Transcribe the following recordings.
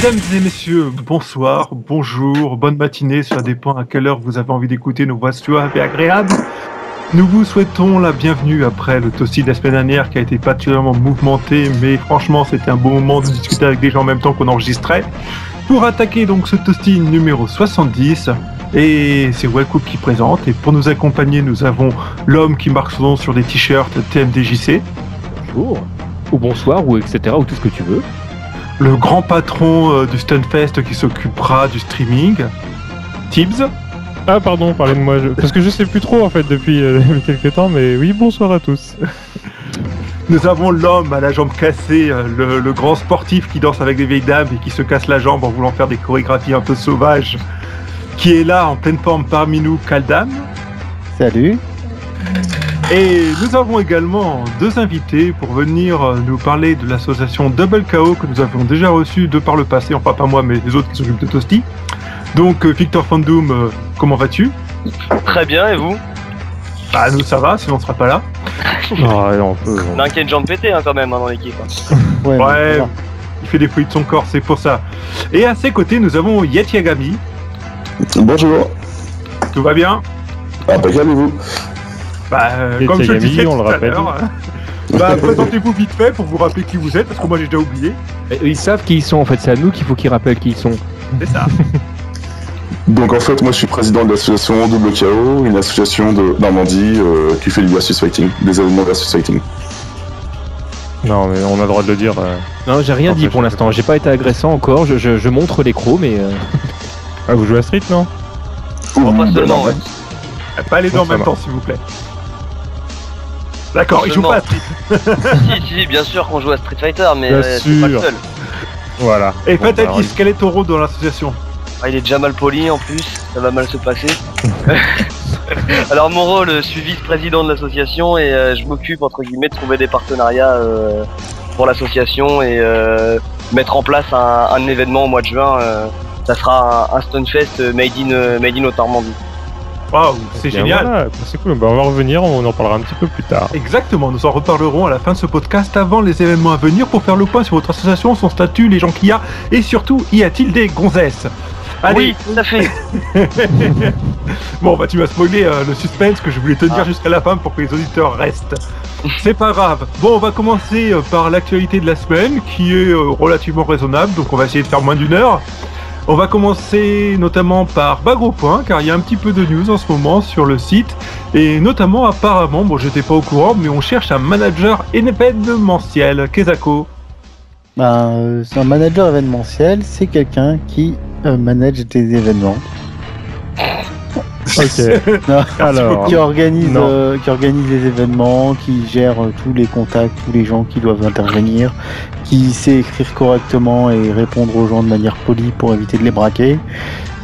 Mesdames et messieurs, bonsoir, bonjour, bonne matinée, ça dépend à quelle heure vous avez envie d'écouter nos voix suaves et agréables. Nous vous souhaitons la bienvenue après le toasty de la semaine dernière qui a été particulièrement mouvementé, mais franchement c'était un bon moment de discuter avec des gens en même temps qu'on enregistrait. Pour attaquer donc ce toasty numéro 70, et c'est Wellcook qui présente, et pour nous accompagner nous avons l'homme qui marque son nom sur des t-shirts TMDJC, Bonjour, ou bonsoir, ou etc., ou tout ce que tu veux. Le grand patron euh, du Stunfest qui s'occupera du streaming, Tibbs, Ah pardon, parlez de moi, je- parce que je sais plus trop en fait depuis, euh, quelques temps, mais oui, bonsoir à tous. Nous avons l'homme à la jambe cassée, euh, le, le grand sportif qui danse avec des vieilles dames et qui se casse la jambe en voulant faire des chorégraphies un peu sauvages, qui est là en pleine forme parmi nous, Kaldam. Salut. Et nous avons également deux invités pour venir euh, nous parler de l'association Double KO que nous avons déjà reçu de par le passé, enfin pas moi mais les autres qui s'occupent de Toasty. Donc euh, Victor Fandoum, euh, comment vas-tu? Très bien, et vous? Bah nous ça va, sinon on sera pas là. Ah, on peut. On a un qui a une jambe pétée hein, quand même hein, dans l'équipe. hein. Ouais, il fait des fruits de son corps, c'est pour ça. Et à ses côtés, nous avons Yet Yagami. Bonjour. Tout va bien? Impeccable et vous Bah, euh, comme je le disais on tout le rappelle. l'heure, Bah, présentez-vous vite fait pour vous rappeler qui vous êtes, parce que moi j'ai déjà oublié. Et Ils savent qui ils sont en fait, c'est à nous qu'il faut qu'ils rappellent qui ils sont. C'est ça. Donc en fait, moi je suis président de l'association Double KO, une association de Normandie euh, qui fait du versus fighting, des événements versus fighting. Non, mais on a le droit de le dire. euh. Non, j'ai rien dit pour l'instant, j'ai pas été agressant encore, je, je- je montre l'écro, mais euh, Ah, vous jouez à Street, non? Ouh, Bon, pas bah, seulement, non, ouais. Pas les deux en Ça même temps, s'il vous plaît. D'accord, il joue pas à Street. si, si, bien sûr qu'on joue à Street Fighter, mais Bien euh, c'est pas le sûr. seul. Voilà. Et Bon, bah, Fatalis, quel est ton rôle dans l'association Ah, il est déjà mal poli en plus, ça va mal se passer. Alors mon rôle, je suis vice-président de l'association et euh, je m'occupe entre guillemets de trouver des partenariats euh, pour l'association et euh, mettre en place un, un événement au mois de juin. euh, ça sera un, un Stunfest euh, made in, euh, made in Haute-Normandie. Waouh, c'est bien, génial. voilà, c'est cool. Bah, on va revenir, on en parlera un petit peu plus tard. Exactement, nous en reparlerons à la fin de ce podcast avant les événements à venir pour faire le point sur votre association, son statut, les gens qu'il y a et surtout, y a-t-il des gonzesses? Allez, Oui, tout à fait. bon bah tu m'as spoilé euh, le suspense que je voulais te dire Ah. jusqu'à la fin pour que les auditeurs restent. C'est pas grave. Bon, on va commencer euh, par l'actualité de la semaine qui est euh, relativement raisonnable, donc on va essayer de faire moins d'une heure. On va commencer notamment par Bagro Point, car il y a un petit peu de news en ce moment sur le site, et notamment apparemment, bon j'étais pas au courant, mais on cherche un manager événementiel, Kezako. Ben, euh, un manager événementiel, c'est quelqu'un qui euh, manage des événements, Ok. Non. Alors, qui organise, euh, qui organise les événements, qui gère euh, tous les contacts, tous les gens qui doivent intervenir, qui sait écrire correctement et répondre aux gens de manière polie pour éviter de les braquer,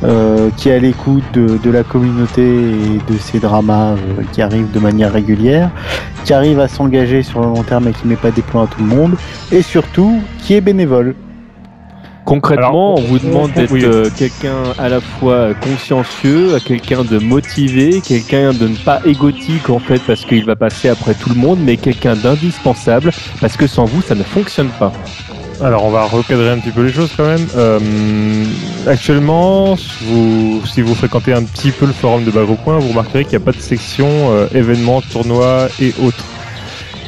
euh, qui est à l'écoute de, de la communauté et de ces dramas euh, qui arrivent de manière régulière, qui arrive à s'engager sur le long terme et qui met pas des plans à tout le monde, et surtout qui est bénévole. Concrètement, Alors, on vous demande d'être oui. euh, quelqu'un à la fois consciencieux, quelqu'un de motivé, quelqu'un de ne pas égotique en fait parce qu'il va passer après tout le monde, mais quelqu'un d'indispensable parce que sans vous ça ne fonctionne pas. Alors on va recadrer un petit peu les choses quand même. Euh, actuellement, vous, si vous fréquentez un petit peu le forum de Bagrocoin, vous remarquerez qu'il n'y a pas de section euh, événements, tournois et autres.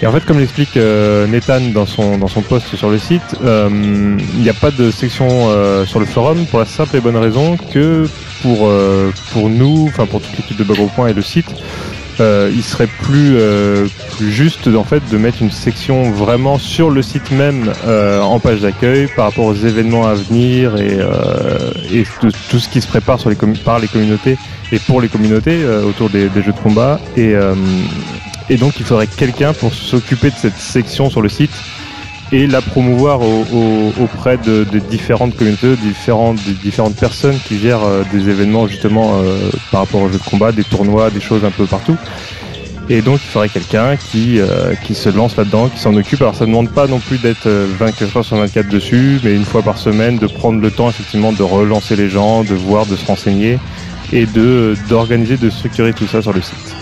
Et en fait, comme l'explique euh, Nathan dans son, dans son post sur le site, euh, il n'y a pas de section euh, sur le forum pour la simple et bonne raison que pour, euh, pour nous, enfin pour toute l'équipe de Bagrocoin et le site, euh, il serait plus, euh, plus juste en fait de mettre une section vraiment sur le site même euh, en page d'accueil par rapport aux événements à venir et, euh, et tout ce qui se prépare sur les par les communautés et pour les communautés euh, autour des, des jeux de combat et, euh, et donc il faudrait quelqu'un pour s'occuper de cette section sur le site et la promouvoir au- au- auprès de, des différentes communautés, différentes, différentes personnes qui gèrent euh, des événements justement euh, par rapport aux jeux de combat, des tournois, des choses un peu partout. Et donc il faudrait quelqu'un qui, euh, se lance là-dedans, qui s'en occupe. Alors ça ne demande pas non plus d'être euh, 24 heures sur 24 dessus, mais une fois par semaine de prendre le temps effectivement de relancer les gens, de voir, de se renseigner et de d'organiser, de structurer tout ça sur le site.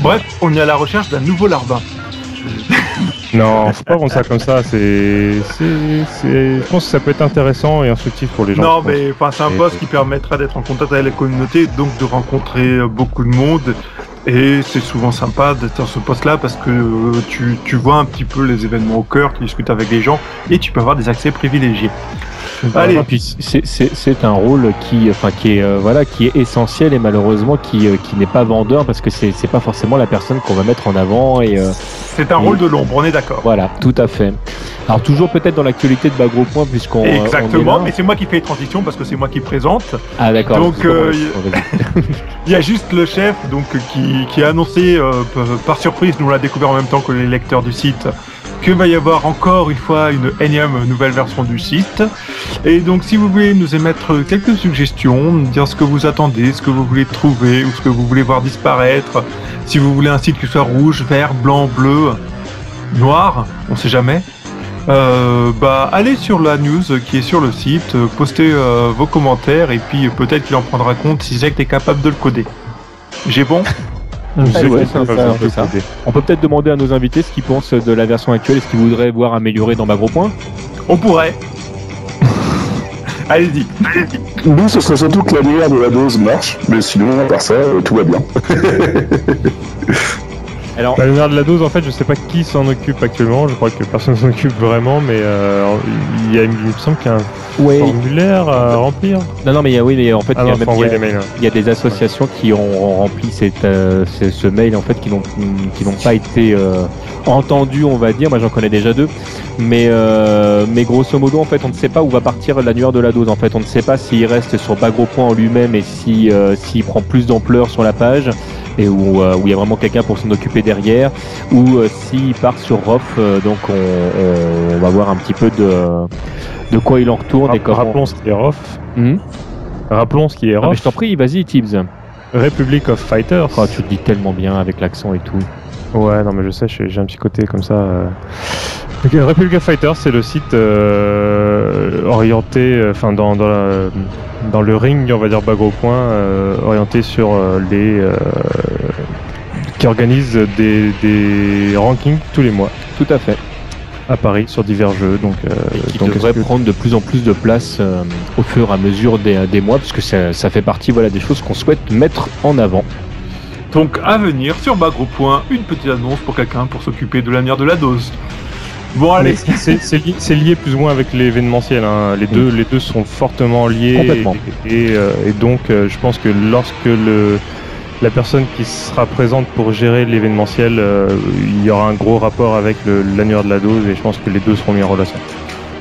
Bref, on est à la recherche d'un nouveau larbin. Non, faut pas vendre ça comme ça. C'est, c'est, c'est- je pense que ça peut être intéressant et instructif pour les gens. Non, mais enfin, c'est un poste qui permettra d'être en contact avec la communauté, donc de rencontrer euh, beaucoup de monde. Et c'est souvent sympa d'être dans ce poste-là parce que euh, tu, tu vois un petit peu les événements au cœur, tu discutes avec les gens et tu peux avoir des accès privilégiés. Allez. Et puis c'est- un rôle qui, enfin, qui est, euh, voilà, qui est essentiel et malheureusement qui, euh, qui n'est pas vendeur parce que c'est pas forcément la personne qu'on va mettre en avant et euh, C'est un Et- rôle de l'ombre, on est d'accord. voilà, tout à fait. Alors toujours peut-être dans l'actualité de Bagro Point puisqu'on on Exactement, mais c'est moi qui fais les transitions parce que c'est moi qui présente. Ah d'accord. Donc. Il y a juste le chef donc qui, qui a annoncé par surprise, nous l'a découvert en même temps que les lecteurs du site, que va y avoir encore une fois une énième nouvelle version du site. Et donc si vous voulez nous émettre quelques suggestions, dire ce que vous attendez, ce que vous voulez trouver ou ce que vous voulez voir disparaître, si vous voulez un site qui soit rouge, vert, blanc, bleu, noir, on sait jamais. Euh, bah allez sur la news qui est sur le site, postez euh, vos commentaires et puis peut-être qu'il en prendra compte si Jack est capable de le coder. J'ai bon? Ouais, ça. coder. On peut peut-être demander à nos invités ce qu'ils pensent de la version actuelle et ce qu'ils voudraient voir améliorer dans Bagro Point. On pourrait. Allez-y. Nous, ce serait surtout que l'annuaire de la dose marche, mais sinon, à part ça, euh, tout va bien. Alors Bah, maire de la dose, en fait, je sais pas qui s'en occupe actuellement. Je crois que personne s'en occupe vraiment, mais euh, il, y a, il me semble qu'il y a un ouais. formulaire à remplir. Non non mais il y a oui mais en fait Ah il y a non, même- faut il y a- envoyer les mails. hein. Il y a des associations qui ont rempli cette, euh, ce, ce mail en fait qui n'ont qui n'ont pas été euh, entendus on va dire moi j'en connais déjà deux mais euh, mais grosso modo en fait on ne sait pas où va partir l'annuaire de la dose en fait on ne sait pas s'il reste sur Bagro Point en lui-même et si euh, s'il prend plus d'ampleur sur la page et où euh, où il y a vraiment quelqu'un pour s'en occuper derrière ou euh, s'il part sur ROF euh, donc on, on, on va voir un petit peu de de quoi il en retourne et Rapp- comment Rappelons ce qui est ROF. Hmm Rappelons ce qui est Ah, mais ROF. je t'en prie vas-y Tibbs Republic of Fighters. Oh, tu le dis tellement bien avec l'accent et tout. Ouais, non, mais je sais, j'ai j'ai un petit côté comme ça. Donc, Republic of Fighters, c'est le site euh, orienté, euh, enfin, dans, dans, la- dans le ring, on va dire bague au point, euh, orienté sur euh, les. euh, qui organise des, des rankings tous les mois Tout à fait. à Paris sur divers jeux. Donc, euh, Et qui donc devrait que- prendre de plus en plus de place euh, au fur et à mesure des, des mois, parce que ça, ça fait partie voilà, des choses qu'on souhaite mettre en avant. Donc à venir sur Bagro Point, une petite annonce pour quelqu'un pour s'occuper de l'avenir de la dose. Bon allez, c'est lié, plus ou moins avec l'événementiel. hein. Les, deux, les deux sont fortement liés. Complètement. Et, et, euh, et donc, euh, je pense que lorsque le, la personne qui sera présente pour gérer l'événementiel, euh, il y aura un gros rapport avec l'annuaire de la dose et je pense que les deux seront mis en relation.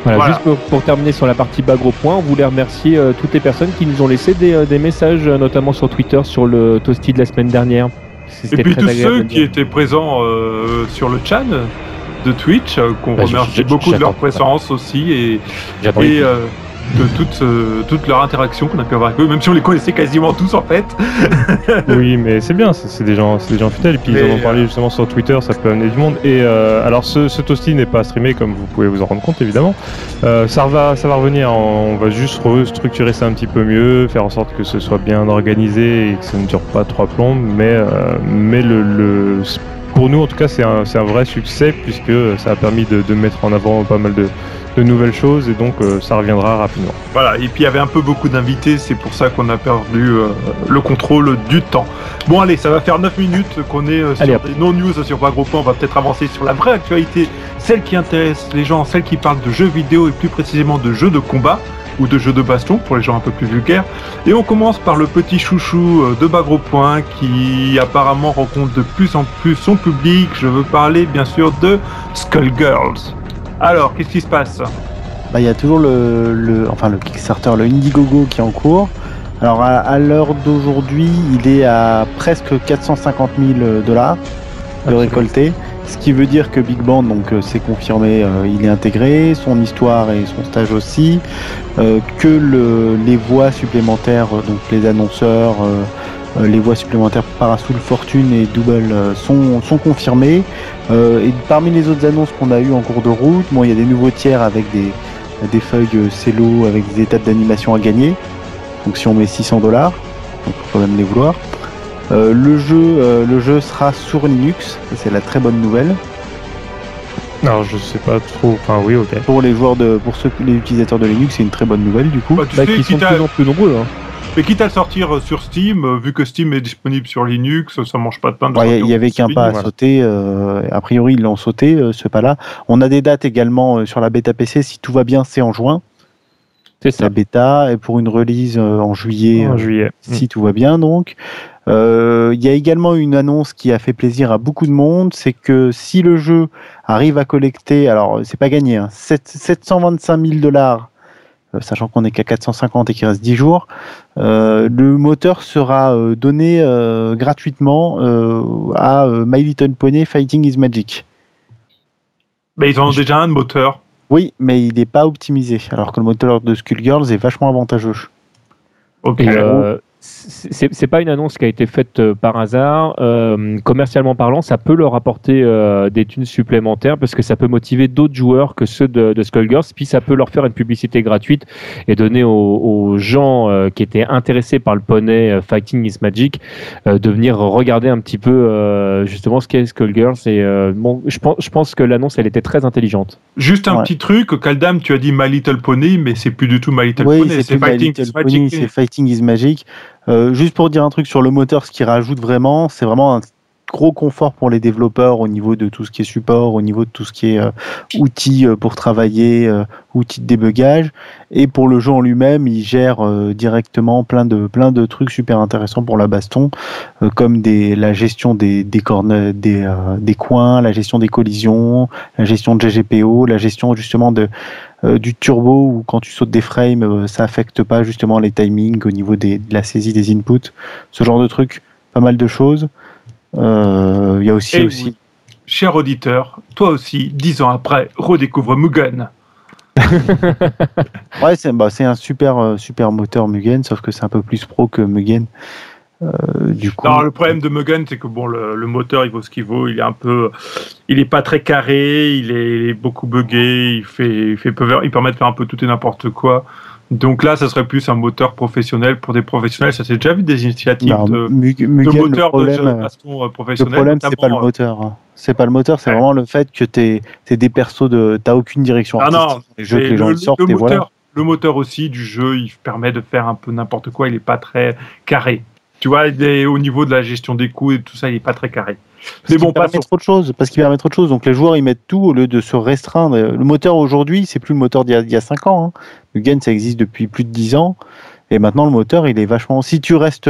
Voilà, Voilà. Juste pour, pour terminer sur la partie Bagro Point, on voulait remercier euh, toutes les personnes qui nous ont laissé des, euh, des messages, notamment sur Twitter, sur le Toasty de la semaine dernière. et C'était puis très tous ceux qui étaient présents euh, sur le chat de Twitch, euh, qu'on Bah, remercie beaucoup de leur présence aussi et, euh, de toute, euh, toute leur interaction qu'on a pu avoir avec eux, même si on les connaissait quasiment tous en fait. oui, mais c'est bien, c'est des gens, c'est des gens fidèles. Et puis Mais, ils en ont parlé justement sur Twitter, ça peut amener du monde. Et euh, alors ce, ce toasty n'est pas streamé comme vous pouvez vous en rendre compte évidemment. Ça va, ça va revenir. On va juste restructurer ça un petit peu mieux, faire en sorte que ce soit bien organisé et que ça ne dure pas trois plombes. Mais mais le, le- pour nous en tout cas c'est un, vrai succès puisque ça a permis de, de mettre en avant pas mal de, de nouvelles choses et donc euh, ça reviendra rapidement. Voilà, et puis il y avait un peu beaucoup d'invités, c'est pour ça qu'on a perdu euh, le contrôle du temps. Bon allez, ça va faire 9 minutes qu'on est euh, sur Allez, des non-news sur Point, on va peut-être avancer sur la vraie actualité, celle qui intéresse les gens, celle qui parle de jeux vidéo et plus précisément de jeux de combat ou de jeux de baston pour les gens un peu plus vulgaires. Et on commence par le petit chouchou euh, de Bagro Point qui apparemment rencontre de plus en plus son public. Je veux parler bien sûr de Skullgirls. Alors, qu'est-ce qui se passe? Bah, il y a toujours le, le- enfin, le Kickstarter, le Indiegogo qui est en cours. Alors, à, à l'heure d'aujourd'hui, il est à presque 450 000 dollars de récolté. Ce qui veut dire que Big Band, donc euh, confirmé, euh, il est intégré, son histoire et son stage aussi, euh, que le- les voix supplémentaires, donc les annonceurs, les voix supplémentaires Parasoul Fortune et Double sont, confirmées. Et parmi les autres annonces qu'on a eues en cours de route, bon, il y a des nouveaux tiers avec des, feuilles cello avec des étapes d'animation à gagner. Donc si on met 600 dollars, on peut quand même les vouloir. Euh, le, jeu, euh, le jeu sera sur Linux, c'est la très bonne nouvelle. Alors je sais pas trop. Enfin oui, ok. Pour les joueurs de, pour ceux, les utilisateurs de Linux, c'est une très bonne nouvelle du coup. Bah, tu Bah, sais, qui sont quitte de à- plus en plus nombreux. Hein. mais quitte à le sortir euh, sur Steam, vu que Steam est disponible sur Linux, ça mange pas de pain. de Ouais, sortir il y avait qu'un pas à sauter. euh, a priori, ils l'ont sauté, euh, ce pas-là. On a des dates également euh, sur la bêta PC. Si tout va bien, c'est en juin. C'est ça. La bêta, et pour une release euh, en juillet. En euh, juillet. si tout va bien donc. Euh, Il y a également une annonce qui a fait plaisir à beaucoup de monde, c'est que si le jeu arrive à collecter, alors c'est pas gagné, hein, 7 725 000 dollars, euh, sachant qu'on est qu'à 450 et qu'il reste 10 jours, euh, le moteur sera euh, donné euh, gratuitement euh, à euh, My Little Pony Fighting is Magic. Mais ils en ont déjà un de moteur. Oui, mais il n'est pas optimisé, alors que le moteur de Skullgirls est vachement avantageux. Ok. Et euh, c'est c'est pas une annonce qui a été faite euh, par hasard. Euh, commercialement parlant, ça peut leur apporter euh, des thunes supplémentaires parce que ça peut motiver d'autres joueurs que ceux de, de Skullgirls. Puis ça peut leur faire une publicité gratuite et donner aux, aux gens euh, qui étaient intéressés par le poney euh, Fighting is Magic euh, de venir regarder un petit peu euh, justement ce qu'est Skullgirls. Et euh, bon, je pense, je pense que l'annonce elle était très intelligente. Juste un Ouais. petit truc, Kaldam, tu as dit My Little Pony, mais c'est plus du tout My Little Oui, Pony, c'est c'est plus My Fighting Little is Pony, Magic. c'est Fighting is Magic. Euh, juste pour dire un truc sur le moteur, ce qui rajoute vraiment, c'est vraiment un gros confort pour les développeurs au niveau de tout ce qui est support, au niveau de tout ce qui est euh, outils euh, pour travailler, euh, outils de débugage. Et pour le jeu en lui-même, il gère directement plein de, plein de trucs super intéressants pour la baston, comme la gestion des, des, des, coins, la gestion des collisions, la gestion de GGPO, la gestion justement de, du turbo où quand tu sautes des frames, ça affecte pas justement les timings au niveau des, de la saisie des inputs, ce genre de trucs, pas mal de choses. Euh, Il y a aussi, Et aussi oui, cher auditeur, toi aussi, dix ans après, redécouvre Mugen. ouais, c'est bah, un super euh, super moteur Mugen, sauf que c'est un peu plus pro que Mugen. Euh, du coup, Alors, le problème de Mugen, c'est que bon, le, le moteur, il vaut ce qu'il vaut. Il est un peu, il est pas très carré, il est, il est beaucoup buggé, il fait, il fait peu, il permet de faire un peu tout et n'importe quoi. Donc là, ça serait plus un moteur professionnel pour des professionnels. Ça s'est déjà vu des initiatives non, de, Mug- de Mugen, de problème, jeux de euh, baston euh, Le problème, c'est pas le moteur. hein. C'est pas le moteur, c'est Ouais. vraiment le fait que t'es es des persos de. T'as aucune direction Ah non, artistique. dans les jeux Mais que les gens le, sortent moteur, voilà. le moteur aussi du jeu, il permet de faire un peu n'importe quoi. Il est pas très carré. Tu vois, est- au niveau de la gestion des coûts et tout ça, il est pas très carré. Parce Mais bon, trop de choses. Parce qu'il permet trop de choses. Donc les joueurs ils mettent tout au lieu de se restreindre. Le moteur aujourd'hui, c'est plus le moteur d'il y a- d'il y, a 5 ans. Hein. Le Gen, ça existe depuis plus de 10 ans. Et maintenant, le moteur, il est vachement. Si tu restes,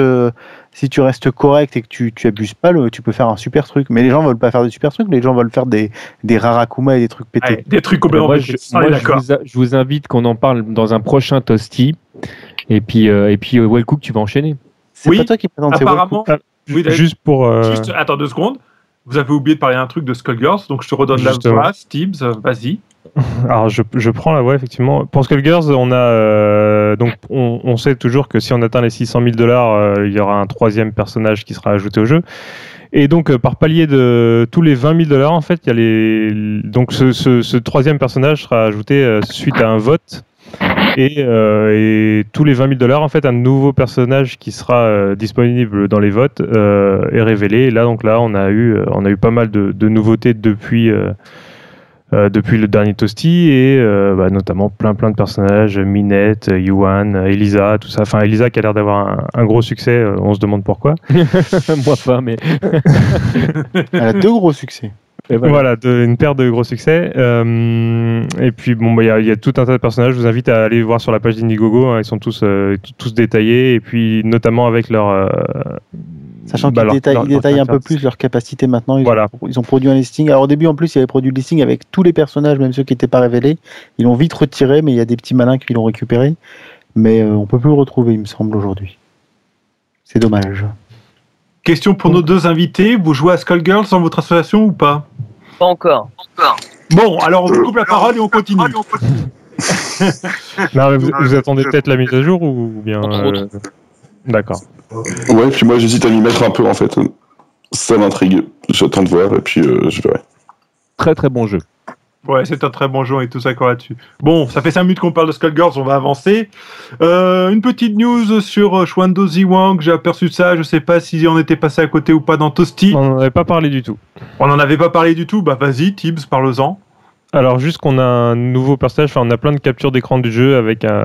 si tu restes correct et que tu, tu abuses pas, le, tu peux faire un super truc. Mais les gens veulent pas faire des super trucs. Les gens veulent faire des, des rarakuma et des trucs pétés. Ouais, des trucs complètement moi, je, moi, je vous, a- je vous invite qu'on en parle dans un prochain Toasty. Et puis, euh, et puis euh, Wellcook, tu vas enchaîner. C'est Oui, pas toi qui présente Apparemment, Oui. Juste pour. euh, juste, attends deux secondes. Vous avez oublié de parler d'un truc de Skullgirls, donc je te redonne la voix, euh, vas-y. Alors je, je prends la voix effectivement. Pour Skullgirls, on a euh, donc on, on sait toujours que si on atteint les 600 000 dollars, euh, il y aura un troisième personnage qui sera ajouté au jeu. Et donc euh, par palier de tous les 20 000 dollars, en fait, il y a les donc ce, ce, ce troisième personnage sera ajouté suite à un vote. Et, euh, et tous les 20 000 dollars, en fait, un nouveau personnage qui sera euh, disponible dans les votes euh, est révélé. Et là, donc là, on a eu, on a eu pas mal de, de nouveautés depuis. euh, euh, depuis le dernier Toasty et euh, bah, notamment plein plein de personnages, Minette, Yuan, Elisa, tout ça. Enfin, Elisa qui a l'air d'avoir un, un gros succès, on se demande pourquoi. Moi pas, mais Elle a deux gros succès. Et Voilà, voilà. de- une paire de gros succès. Euh, et puis, bon, bah, il y a- il y, a tout un tas de personnages. Je vous invite à aller voir sur la page d'Indiegogo. hein, ils sont tous, euh, tous détaillés. Et puis, notamment avec leur. euh, Sachant bah, qu'ils détaillent, leur- ils détaillent leur un peu plus leur capacité maintenant. Ils, Voilà. ont, ils ont produit un listing. Alors au début, en plus, il y avait produit le listing avec tous les personnages, même ceux qui n'étaient pas révélés. Ils l'ont vite retiré, mais il y a des petits malins qui l'ont récupéré. Mais on peut plus le retrouver, il me semble, aujourd'hui. C'est dommage. Question pour nos deux invités, vous jouez à Skullgirls dans votre association ou pas? Pas encore. Bon, alors on vous coupe la parole et on continue. Non, vous, vous attendez peut-être la mise à jour ou bien. Euh. D'accord. Ouais, puis moi j'hésite à m'y mettre un peu en fait. Ça m'intrigue. J'attends de voir et puis euh, je verrai. très très bon jeu. Ouais, c'est un très bon jeu, on est tous d'accord là-dessus. Bon, ça fait 5 minutes qu'on parle de Skullgirls, on va avancer. Euh, une petite news sur euh, Shwando Ziwang, j'ai aperçu ça, je sais pas si on était passé à côté ou pas dans Toasty. On n'en avait pas parlé du tout. On n'en avait pas parlé du tout, bah vas-y, Tibbs, parle-en. Alors juste qu'on a un nouveau personnage, enfin on a plein de captures d'écran du jeu avec un,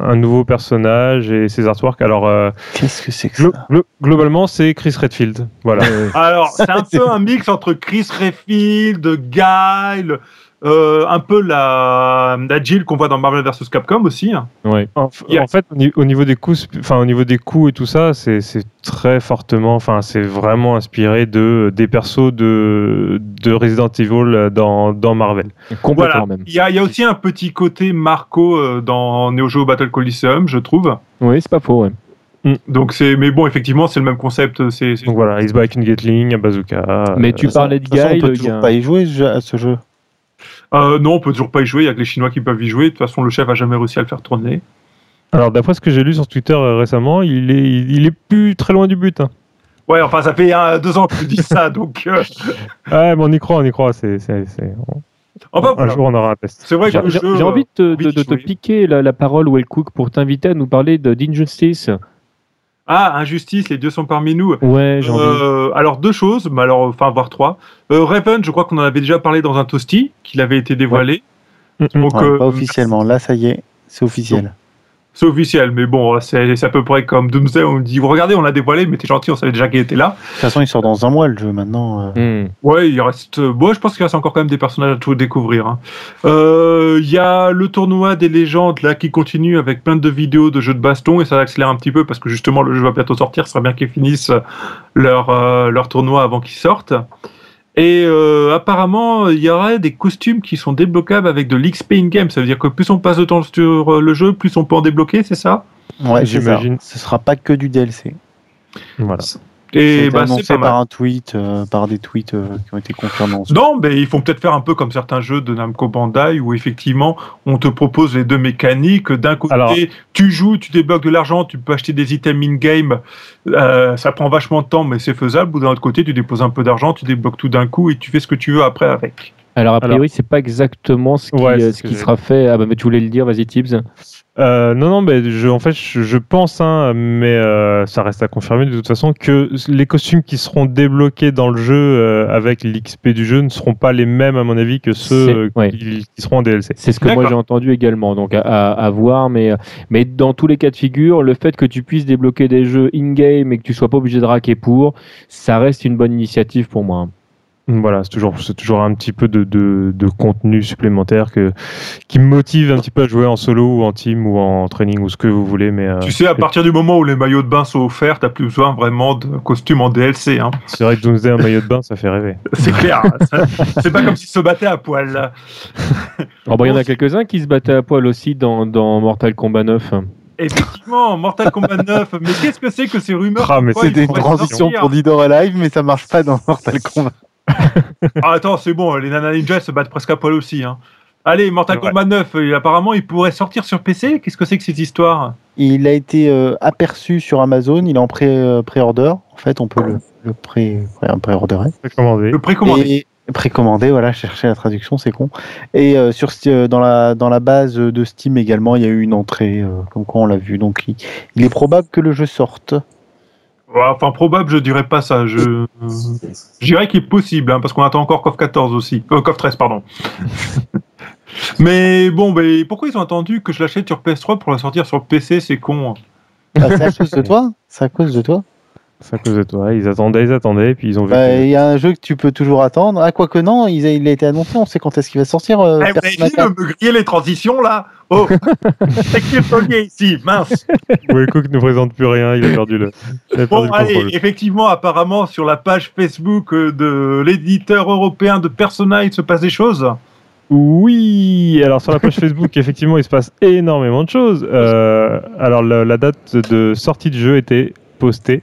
un nouveau personnage et ses artworks. Alors euh, Qu'est-ce que c'est que glo- ça? glo- globalement c'est Chris Redfield. Voilà. Alors, c'est un peu un mix entre Chris Redfield, Guile, euh, un peu la, la Jill qu'on voit dans Marvel vs Capcom aussi. hein. Ouais. En, Yeah. en fait, au ni- au niveau des coups, enfin au niveau des coups et tout ça, c'est c'est très fortement, enfin c'est vraiment inspiré de des persos de de Resident Evil dans dans Marvel. Complètement Voilà. même. Il y, a, il y a aussi un petit côté Marco euh, dans Neo Geo Battle Coliseum, je trouve. Oui, c'est pas faux. Ouais. Donc c'est, mais bon, effectivement, c'est le même concept. C'est, c'est- Donc voilà, il se bat avec une Gatling, un bazooka. Mais euh, tu parlais de façon, on peut toujours a- pas y jouer à ce jeu. Euh, non, on peut toujours pas y jouer. Il y a que les Chinois qui peuvent y jouer. De toute façon, le chef a jamais réussi à le faire tourner. Alors d'après ce que j'ai lu sur Twitter euh, récemment, il est il est plus très loin du but. hein. Ouais, enfin, ça fait deux ans que je dis ça, donc. euh, Ouais, mais on y croit, on y croit. C'est c'est c'est. enfin, Un voilà. jour on aura un test. C'est vrai que J'ai le j'ai- jeu, j'ai envie de te, de- de te jouer. piquer la, la parole, Wellcook, pour t'inviter à nous parler de- d'Injustice. Ah, Injustice, les deux sont parmi nous. Ouais, envie. Euh, alors deux choses, mais alors enfin voire trois. Euh, Raven, je crois qu'on en avait déjà parlé dans un toasty, qu'il avait été dévoilé. Mm, mm. Donc Ouais, euh, pas officiellement. Là, ça y est, c'est officiel. C'est officiel, mais bon, c'est à peu près comme Doomsday. On dit regardez, on l'a dévoilé, mais t'es gentil, on savait déjà qu'il était là. De toute façon, il sort dans un mois le jeu maintenant. euh. Hmm. Ouais, il reste. euh, Bon, je pense qu'il reste encore quand même des personnages à tout découvrir. hein. Euh, Il y a le tournoi des légendes là qui continue avec plein de vidéos de jeux de baston et ça accélère un petit peu parce que justement le jeu va bientôt sortir. Ce serait bien qu'ils finissent leur euh, leur tournoi avant qu'ils sortent. Et euh, apparemment, il y aurait des costumes qui sont débloquables avec de l'XP in-game. Ça veut dire que plus on passe de temps sur euh, le jeu, plus on peut en débloquer, c'est ça? Ouais. J'imagine. Ce sera pas que du DLC. Voilà. Et C'est bah, annoncé par un tweet, euh, par des tweets euh, qui ont été confirmés. Non, mais ils font peut-être faire un peu comme certains jeux de Namco Bandai où effectivement on te propose les deux mécaniques. D'un côté, Alors- tu joues, tu débloques de l'argent, tu peux acheter des items in-game. Euh, ça prend vachement de temps, mais c'est faisable. Ou d'un autre côté, tu déposes un peu d'argent, tu débloques tout d'un coup et tu fais ce que tu veux après avec. Alors, a priori, c'est pas exactement ce qui, Ouais, euh, ce ce que qui j'ai- sera fait. Ah, bah, mais tu voulais le dire, vas-y, Tibbs. Euh, non, non, mais je, en fait, je, je pense, hein, mais euh, ça reste à confirmer de toute façon, que les costumes qui seront débloqués dans le jeu euh, avec l'XP du jeu ne seront pas les mêmes, à mon avis, que ceux ouais. qui, qui seront en DLC. C'est ce que moi j'ai entendu également, donc à, à- à voir. Mais, mais dans tous les cas de figure, le fait que tu puisses débloquer des jeux in-game et que tu sois pas obligé de raquer pour, ça reste une bonne initiative pour moi. Voilà, c'est toujours, c'est toujours un petit peu de, de, de contenu supplémentaire que, qui me motive un petit peu à jouer en solo ou en team ou en training ou ce que vous voulez. Mais euh, Tu sais, à partir du moment où les maillots de bain sont offerts, t'as plus besoin vraiment de costumes en DLC. Hein. c'est vrai que Doomsday, un maillot de bain, ça fait rêver. C'est clair. Ça- c'est pas comme s'ils se battaient à poil. Alors, bah, il y en a quelques-uns qui se battaient à poil aussi dans, dans Mortal Kombat 9. Effectivement, Mortal Kombat 9. Mais qu'est-ce que c'est que ces rumeurs Ah, mais C'était une transition sortir pour Dead or Alive, mais ça marche pas dans Mortal Kombat. Ah, attends, c'est bon, les Nana Ninja se battent presque à poil aussi. Hein. Allez, Mortal. Kombat 9, euh, apparemment il pourrait sortir sur PC. Qu'est-ce que c'est que cette histoire Il a été euh, aperçu sur Amazon, il est en pré- euh, pré-order. En fait, on peut le, le pré- pré- pré-orderer. C'est commandé. Le précommandé. Et précommandé, voilà, chercher la traduction, c'est con. Et euh, sur euh, dans la dans la base de Steam également, il y a eu une entrée, euh, comme quoi on l'a vu. Donc, il, il est probable que le jeu sorte. Enfin, probable, je dirais pas ça. Je, dirais qu'il est possible, hein, parce qu'on attend encore KOF 14 aussi. Euh, KOF 13, pardon. Mais bon, ben, pourquoi ils ont attendu que je l'achète sur PS3 pour la sortir sur PC C'est con. Ah, c'est à cause de toi? C'est à cause de toi? C'est à cause de toi. Ils attendaient, ils attendaient, puis ils ont vu. Bah, Il y a un jeu que tu peux toujours attendre. Ah, quoique non, il a, il a été annoncé, on sait quand est-ce qu'il va sortir. euh, Eh, vous avez Persona fini 4. de me griller les transitions là Oh C'est qui le premier ici Mince Wellcook ne présente plus rien, il a perdu le, il a perdu Bon, le allez, effectivement, apparemment, sur la page Facebook euh, de l'éditeur européen de Persona, il se passe des choses. Oui, alors sur la page Facebook, effectivement, il se passe énormément de choses. Euh, alors la, la date de sortie du jeu était postée.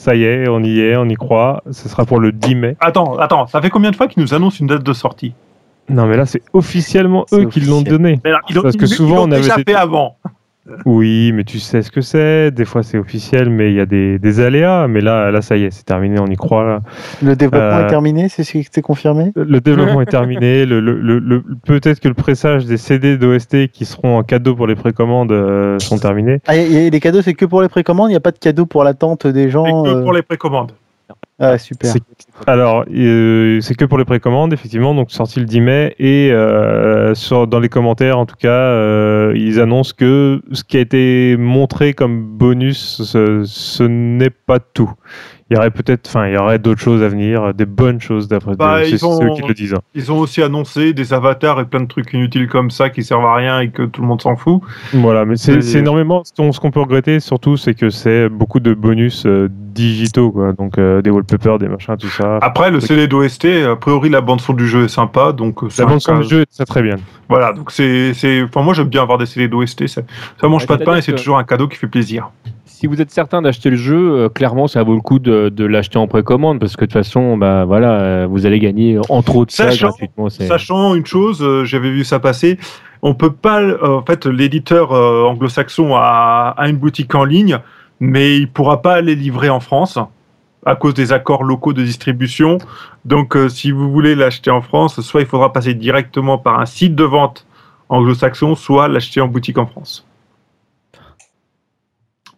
Ça y est, on y est, on y croit. Ce sera pour le 10 mai. Attends, attends, ça fait combien de fois qu'ils nous annoncent une date de sortie? Non, mais là, c'est officiellement eux qui l'ont donné. Mais là, ils ont- Parce que ils- souvent, ils on avait déjà des- fait avant. Oui, mais tu sais ce que c'est. Des fois, c'est officiel, mais il y a des, des aléas. Mais là, là, ça y est, c'est terminé, on y croit. là. Le développement Euh, est terminé, c'est ce qui c'est confirmé? Le développement est terminé. Le, le- le- le- Peut-être que le pressage des CD d'OST qui seront en cadeau pour les précommandes euh, sont terminés. Ah, il y a- il y a des cadeaux, c'est que pour les précommandes, il n'y a pas de cadeaux pour l'attente des C'est gens. que euh, pour les précommandes. Ah, super. C'est- Alors, euh, c'est que pour les précommandes, effectivement, donc sorti le 10 mai. Et euh, sur, dans les commentaires, en tout cas, euh, ils annoncent que ce qui a été montré comme bonus, ce, ce n'est pas tout. Il y aurait peut-être, enfin, il y aurait d'autres choses à venir, des bonnes choses d'après Bah, c'est ils ont- ceux qui le disent. hein. Ils ont aussi annoncé des avatars et plein de trucs inutiles comme ça qui servent à rien et que tout le monde s'en fout. Voilà, mais c'est Et- c'est énormément. Ce qu'on peut regretter surtout, c'est que c'est beaucoup de bonus euh, digitaux, quoi. Donc euh, des wallpapers, des machins, tout ça. Après, le CD d'OST, a priori, la bande-son du jeu est sympa. Donc, euh, c'est La bande son cas- du jeu est très bien. Voilà, donc c'est. c'est- Enfin, moi, j'aime bien avoir des CD d'OST. Ça, ça mange Ouais, pas de pain et c'est que- toujours un cadeau qui fait plaisir. Si vous êtes certain d'acheter le jeu, euh, clairement, ça vaut le coup de, de l'acheter en précommande parce que de toute façon, bah voilà, euh, vous allez gagner entre autres ça Sachant- gratuitement. c'est- Sachant une chose, euh, j'avais vu ça passer, on peut pas, euh, en fait, l'éditeur euh, anglo-saxon a, a une boutique en ligne, mais il pourra pas les livrer en France à cause des accords locaux de distribution. Donc, euh, si vous voulez l'acheter en France, soit il faudra passer directement par un site de vente anglo-saxon, soit l'acheter en boutique en France.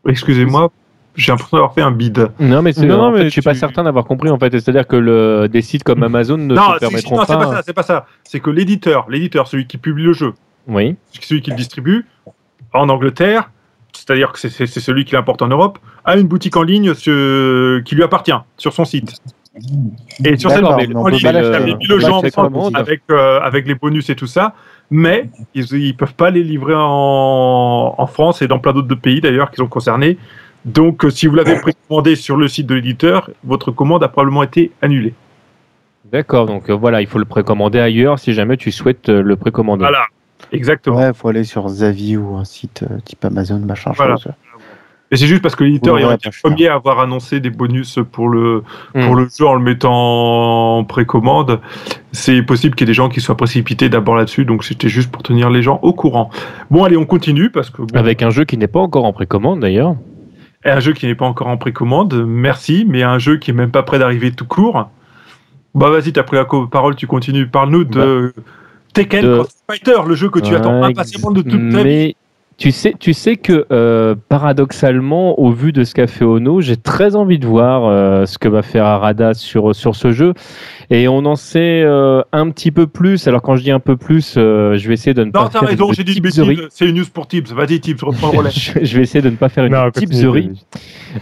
Excusez-moi, j'ai l'impression d'avoir fait un bide. Non, mais, Non, non, en fait, mais je suis pas certain d'avoir compris en fait. C'est-à-dire que le, des sites comme Amazon ne non, se si, si, permettront non, c'est pas. pas ça, c'est pas ça. C'est que l'éditeur, l'éditeur, celui qui publie le jeu, Oui. celui qui le distribue en Angleterre, c'est-à-dire que c'est- celui qui l'importe en Europe, a une boutique en ligne qui lui appartient sur son site. Et sur cette mais on il on mis peut le pas jeu l'acheter ensemble avec, euh, avec les bonus et tout ça, mais ils ne peuvent pas les livrer en, en France et dans plein d'autres pays d'ailleurs qui sont concernés. Donc, euh, si vous l'avez précommandé sur le site de l'éditeur, votre commande a probablement été annulée. D'accord. Donc euh, voilà, il faut le précommander ailleurs si jamais tu souhaites euh, le précommander. Voilà, exactement. Ouais, faut aller sur Zavi ou un site euh, type Amazon, machin Voilà. chose. Et c'est juste parce que l'éditeur est le premier à avoir annoncé des bonus pour le, Hmm. pour le jeu en le mettant en précommande. C'est possible qu'il y ait des gens qui soient précipités d'abord là-dessus, donc c'était juste pour tenir les gens au courant. Bon, allez, on continue parce que bon, Avec un jeu qui n'est pas encore en précommande d'ailleurs. un jeu qui n'est pas encore en précommande, merci, mais un jeu qui est même pas prêt d'arriver tout court. Bah vas-y, t'as pris la parole, tu continues. Parle-nous de Tekken De- Cross Fighter, le jeu que tu attends impatiemment de toute ta vie. Tu sais, tu sais que euh, paradoxalement, au vu de ce qu'a fait Ono, j'ai très envie de voir euh, ce que va faire Arada sur, sur ce jeu. Et on en sait euh, un petit peu plus. Alors quand je dis un peu plus, euh, je vais essayer de ne Non, pas faire raison, j'ai dit une tipserie. bêtise, c'est une news pour Tips. Vas-y, Tips, reprends le relais. je vais essayer de ne pas faire une Non.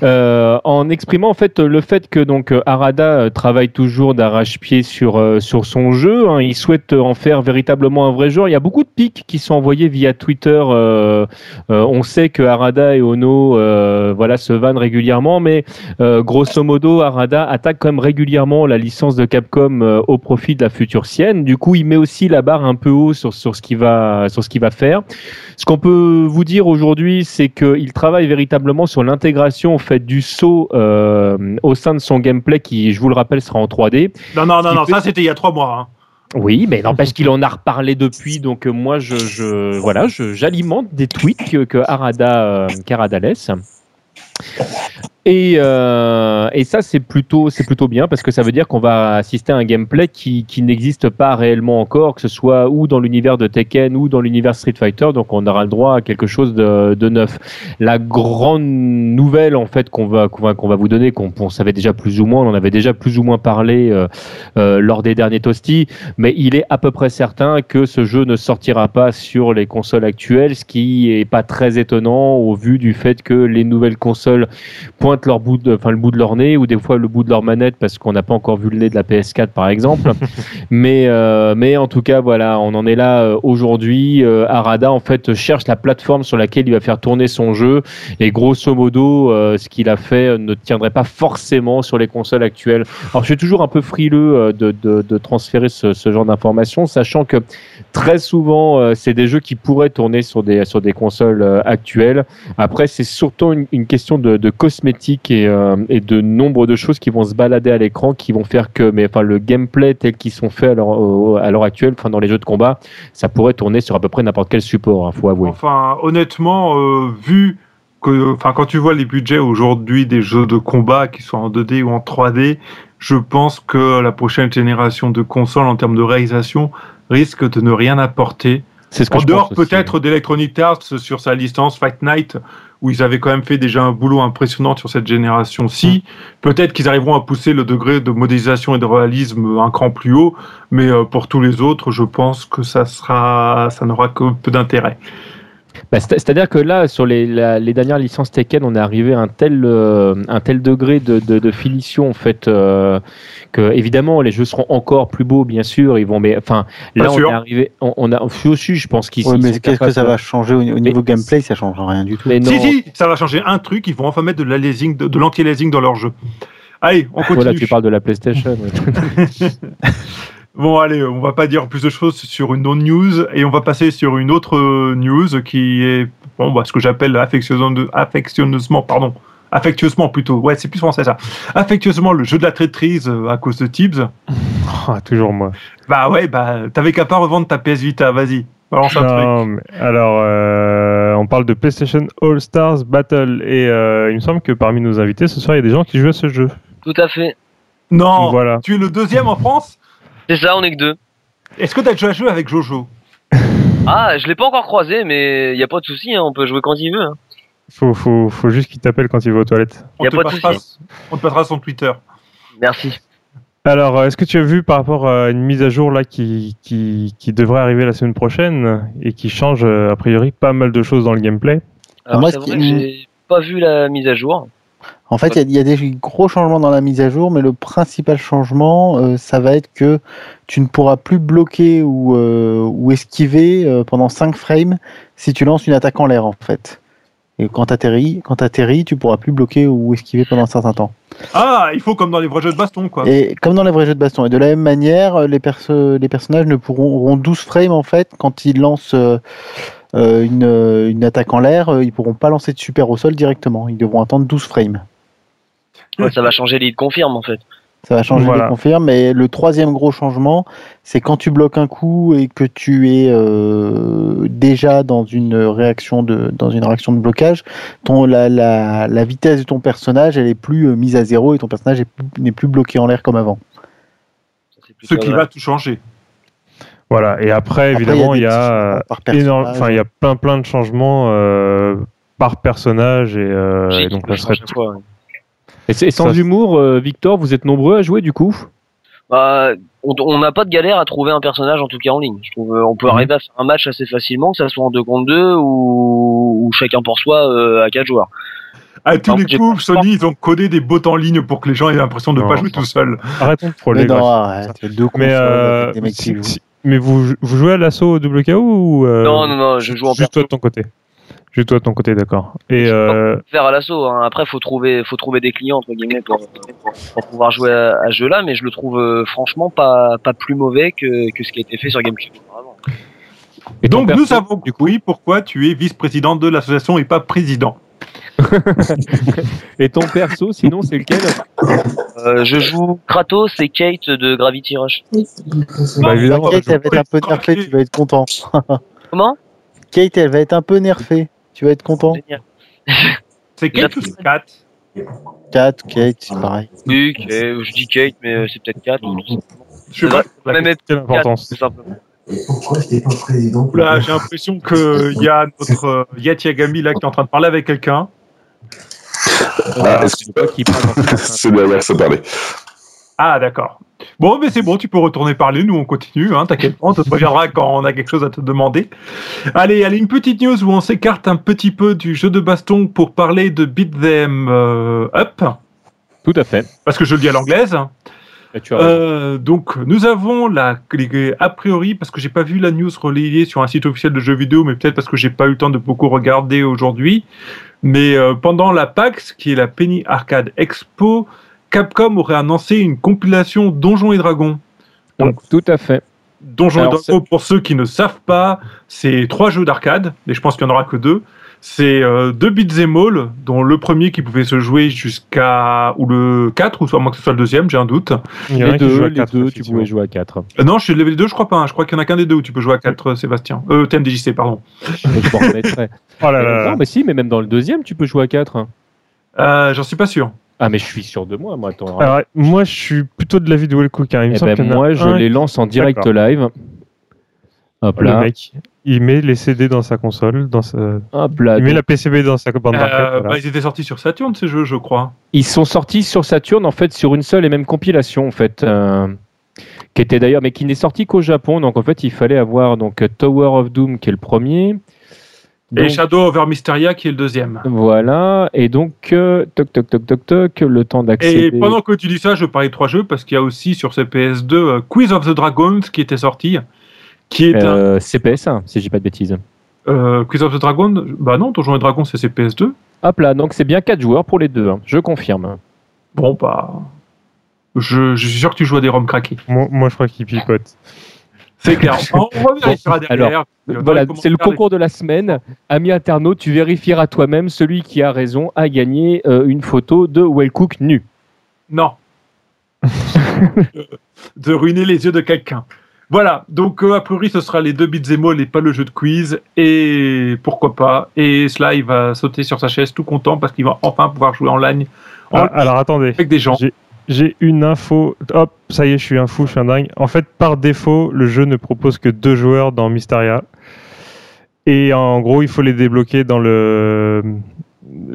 Euh, en exprimant en fait le fait que donc Arada travaille toujours d'arrache-pied sur euh, sur son jeu. hein. il souhaite en faire véritablement un vrai jeu. Il y a beaucoup de pics qui sont envoyés via Twitter. euh, euh, on sait que Arada et Ono euh, voilà se vannent régulièrement, mais euh, grosso modo Arada attaque quand même régulièrement la licence de Capcom euh, au profit de la future sienne. Du coup, il met aussi la barre un peu haut sur sur ce qu'il va sur ce qu'il va faire. Ce qu'on peut vous dire aujourd'hui, c'est qu'il travaille véritablement sur l'intégration en fait du saut euh, au sein de son gameplay, qui, je vous le rappelle, sera en 3D. Non, non, non, Il non, peut- ça c'était il y a trois mois. hein. Oui, mais n'empêche qu'il en a reparlé depuis. Donc euh, moi, je, je voilà, je- j'alimente des tweets que, que Arada, euh, qu'Arada laisse. Et, euh, et ça, c'est plutôt, c'est plutôt bien parce que ça veut dire qu'on va assister à un gameplay qui, qui n'existe pas réellement encore, que ce soit ou dans l'univers de Tekken ou dans l'univers Street Fighter. Donc, on aura le droit à quelque chose de, de neuf. La grande nouvelle, en fait, qu'on va, qu'on va, qu'on va vous donner, qu'on on savait déjà plus ou moins, on en avait déjà plus ou moins parlé euh, euh, lors des derniers Toasty, mais il est à peu près certain que ce jeu ne sortira pas sur les consoles actuelles, ce qui est pas très étonnant au vu du fait que les nouvelles consoles pointent leur bout de, enfin le bout de leur nez ou des fois le bout de leur manette parce qu'on n'a pas encore vu le nez de la PS4 par exemple. mais euh, mais en tout cas voilà, on en est là euh, aujourd'hui. Euh, Arada en fait cherche la plateforme sur laquelle il va faire tourner son jeu et grosso modo euh, ce qu'il a fait ne tiendrait pas forcément sur les consoles actuelles. Alors je suis toujours un peu frileux de, de, de transférer ce, ce genre d'informations, sachant que très souvent c'est des jeux qui pourraient tourner sur des sur des consoles actuelles. Après c'est surtout une, une question de, de cosmétique et, euh, et de nombre de choses qui vont se balader à l'écran, qui vont faire que, mais enfin le gameplay tel qu'ils sont faits à l'heure au- à l'heure actuelle, enfin dans les jeux de combat, ça pourrait tourner sur à peu près n'importe quel support, hein, faut avouer. Enfin, honnêtement, euh, vu que, enfin, quand tu vois les budgets aujourd'hui des jeux de combat qui sont en 2D ou en 3D, je pense que la prochaine génération de consoles en termes de réalisation risque de ne rien apporter C'est ce que En je dehors peut-être d'Electronic Arts sur sa licence Fight Night, où ils avaient quand même fait déjà un boulot impressionnant sur cette génération-ci. Peut-être qu'ils arriveront à pousser le degré de modélisation et de réalisme un cran plus haut, mais euh, pour tous les autres, je pense que ça sera, ça n'aura que peu d'intérêt. Bah, c'est- C'est-à-dire que là, sur les, la- les dernières licences Tekken, on est arrivé à un tel, euh, un tel degré de, de, de finition, en fait, euh, que évidemment, les jeux seront encore plus beaux, bien sûr. Ils vont, mais enfin, Pas là, on sûr. est arrivé. On, on a aussi, je pense qu'ils. Ouais, mais qu'est-ce que ça va changer au, au niveau gameplay Ça change rien du tout. Mais non. Si, si, ça va changer un truc, ils vont enfin mettre de de l'anti-aliasing dans leur jeu. Allez, on continue. Voilà, tu parles de la PlayStation. Bon, allez, on va pas dire plus de choses sur une autre news et on va passer sur une autre euh, news qui est bon, bah, ce que j'appelle affectueusement, affectionneusement, pardon, affectueusement plutôt. Ouais, c'est plus français ça. Affectueusement le jeu de la traîtrise euh, à cause de Tibbs. Ah, toujours moi. Bah ouais, bah t'avais qu'à pas revendre ta PS Vita, vas-y. Balance un truc. Non, mais alors, euh, on parle de PlayStation All Stars Battle et euh, il me semble que parmi nos invités ce soir, il y a des gens qui jouent à ce jeu. Tout à fait. Non, Voilà. tu es le deuxième en France. C'est ça, on est que deux. Est-ce que t'as déjà joué avec Jojo Ah, je l'ai pas encore croisé, mais y a pas de souci, hein, on peut jouer quand il veut. hein. Faut, faut, faut juste qu'il t'appelle quand il va aux toilettes. on Y a te, pas de passera, on te passera son Twitter. Merci. Alors, euh, est-ce que tu as vu par rapport à une mise à jour là qui, qui, qui devrait arriver la semaine prochaine et qui change euh, a priori pas mal de choses dans le gameplay? Alors, Moi, c'est ce qui- vrai que j'ai pas vu la mise à jour. En fait, il y a- il y, a des gros changements dans la mise à jour, mais le principal changement, euh, ça va être que tu ne pourras plus bloquer ou, euh, ou esquiver euh, pendant 5 frames si tu lances une attaque en l'air, en fait. Et quand tu atterris, quand t'atterris, tu pourras plus bloquer ou esquiver pendant un certain temps. Ah, il faut comme dans les vrais jeux de baston, quoi. Et comme dans les vrais jeux de baston. Et de la même manière, les, perso- les personnages ne pourront auront 12 frames en fait quand ils lancent euh, une, une attaque en l'air, euh, ils pourront pas lancer de super au sol directement. Ils devront attendre 12 frames. Ouais, ça va changer l'île confirme en fait. Ça va changer Voilà. les confirmes. Mais le troisième gros changement, c'est quand tu bloques un coup et que tu es euh, déjà dans une réaction de dans une réaction de blocage, ton la, la, la vitesse de ton personnage elle est plus euh, mise à zéro et ton personnage est plus- n'est plus bloqué en l'air comme avant. Ce qui va tout changer. Voilà. Et après, Après, évidemment, il y a, énorme, enfin, il y a plein plein de changements euh, par personnage et, euh, et donc là, serait fois, ouais. Et, sans Ça, humour, euh, Victor, vous êtes nombreux à jouer du coup? Bah, on n'a pas de galère à trouver un personnage en tout cas en ligne. Je trouve euh, on peut Mhm. arriver à faire un match assez facilement, que ça soit en 2 contre 2 ou, ou chacun pour soi euh, à 4 joueurs. À tous Par les coups, Sony, ils ont codé des bots en ligne pour que les gens aient l'impression de ne pas jouer tout seul. Arrêtons de troller. Mais non, arrête, deux Mais, euh, avec des mecs qui si- jouent. si- mais vous, vous jouez à l'assaut au WKO ou euh, non, non, non, je joue en Juste perso. toi de ton côté? Juste toi de ton côté, d'accord. Et C'est euh, faire à l'assaut. Hein. Après, faut trouver, faut trouver des clients entre guillemets pour, pour, pour pouvoir jouer à, à ce jeu-là, mais je le trouve euh, franchement pas pas plus mauvais que, que ce qui a été fait sur GameCube. Et Donc nous savons du coup oui, pourquoi tu es vice-président de l'association et pas président. Et ton perso, sinon, c'est lequel? Euh, je joue Kratos et Kate de Gravity Rush. bah, évidemment, Kate, je- elle va être un peu nerfée, tu vas être content. Comment? Kate, elle va être un peu nerfée, tu vas être content. C'est Kate ou c'est Kat 4, Kate, c'est pareil. Oui, Kate, je dis Kate, mais euh, c'est peut-être 4. Je sais pas. Même être quelle 4, importance tout simplement. Et pourquoi je n'étais pas président Oula, j'ai l'impression qu'il y a notre euh, Yat Yagami là qui est en train de parler avec quelqu'un. Ah, est-ce C'est toi qui parle dans ce sens. C'est derrière ça parlait. Ah d'accord. Bon, mais c'est bon, tu peux retourner parler, nous on continue, hein, t'inquiète pas, on te préviendra quand on a quelque chose à te demander. Allez, allez, une petite news où on s'écarte un petit peu du jeu de baston pour parler de Beat Them euh, Up, Tout à fait. parce que je le dis à l'anglaise. Euh, donc, nous avons la, a priori, parce que j'ai pas vu la news relayée sur un site officiel de jeux vidéo, mais peut-être parce que j'ai pas eu le temps de beaucoup regarder aujourd'hui. Mais euh, pendant la PAX, qui est la Penny Arcade Expo, Capcom aurait annoncé une compilation Donjons et Dragons. Donc, Tout à fait. Donjons Alors, et Dragons, pour ceux qui ne savent pas, c'est trois jeux d'arcade, et je pense qu'il n'y en aura que deux. C'est euh, deux beat'em all, dont le premier qui pouvait se jouer jusqu'à. ou le 4, ou soit à moins que ce soit le deuxième, j'ai un doute. Il y en a Les deux, les deux, tu pouvais jouer à 4. Euh, non, je suis level 2, je crois pas. hein. Je crois qu'il y en a qu'un des deux où tu peux jouer à 4, Sébastien. Euh, TMDJC, pardon. Je m'en remettrai. Oh là là là. Non, mais si, mais même dans le deuxième, tu peux jouer à 4. Euh, J'en suis pas sûr. Ah, mais je suis sûr de moi, moi. Attends. Alors, moi, je suis plutôt de l'avis de Wellcook. Hein. Il me Eh semble ben, qu'il y en a moi, je un les lance en direct live. Hop Le là, mec, il met les CD dans sa console, dans sa... hop là. il met la PCB dans sa bande d'arcade. Euh, voilà. bah, ils étaient sortis sur Saturn ces jeux, je crois. Ils sont sortis sur Saturn en fait sur une seule et même compilation en fait, euh, qui était d'ailleurs, mais qui n'est sorti qu'au Japon. Donc en fait, il fallait avoir donc Tower of Doom qui est le premier. Et Shadow over Mysteria qui est le deuxième. Voilà, et donc euh, toc toc toc toc toc, le temps Et d'accéder. pendant que tu dis ça, je parlais de trois jeux parce qu'il y a aussi sur ce PS2 euh, Quiz of the Dragons qui était sorti. Qui est un Euh, CPS1, si je dis pas de bêtises. euh, Quiz of the Dragons Bah non, Donjons et Dragons c'est PS2. Hop là, donc c'est bien 4 joueurs pour les deux, hein, je confirme. Bon bah. Je, je suis sûr que tu joues à des ROM craqués. Moi, moi, je crois qu'il pipote. C'est clair. On revérifiera derrière. Voilà, c'est le concours de la semaine. Ami internaute, tu vérifieras toi-même. Celui qui a raison a gagné euh, une photo de Wellcook nu. Non. de ruiner les yeux de quelqu'un. Voilà, donc euh, a priori ce sera les deux bits et et pas le jeu de quiz. Et pourquoi pas. Et cela, il va sauter sur sa chaise tout content parce qu'il va enfin pouvoir jouer en ligne Ah, alors attendez, avec des gens. J'ai- une info. Hop, ça y est, je suis un fou, je suis un dingue. En fait, par défaut, le jeu ne propose que deux joueurs dans Mysteria. Et en gros, il faut les débloquer dans le.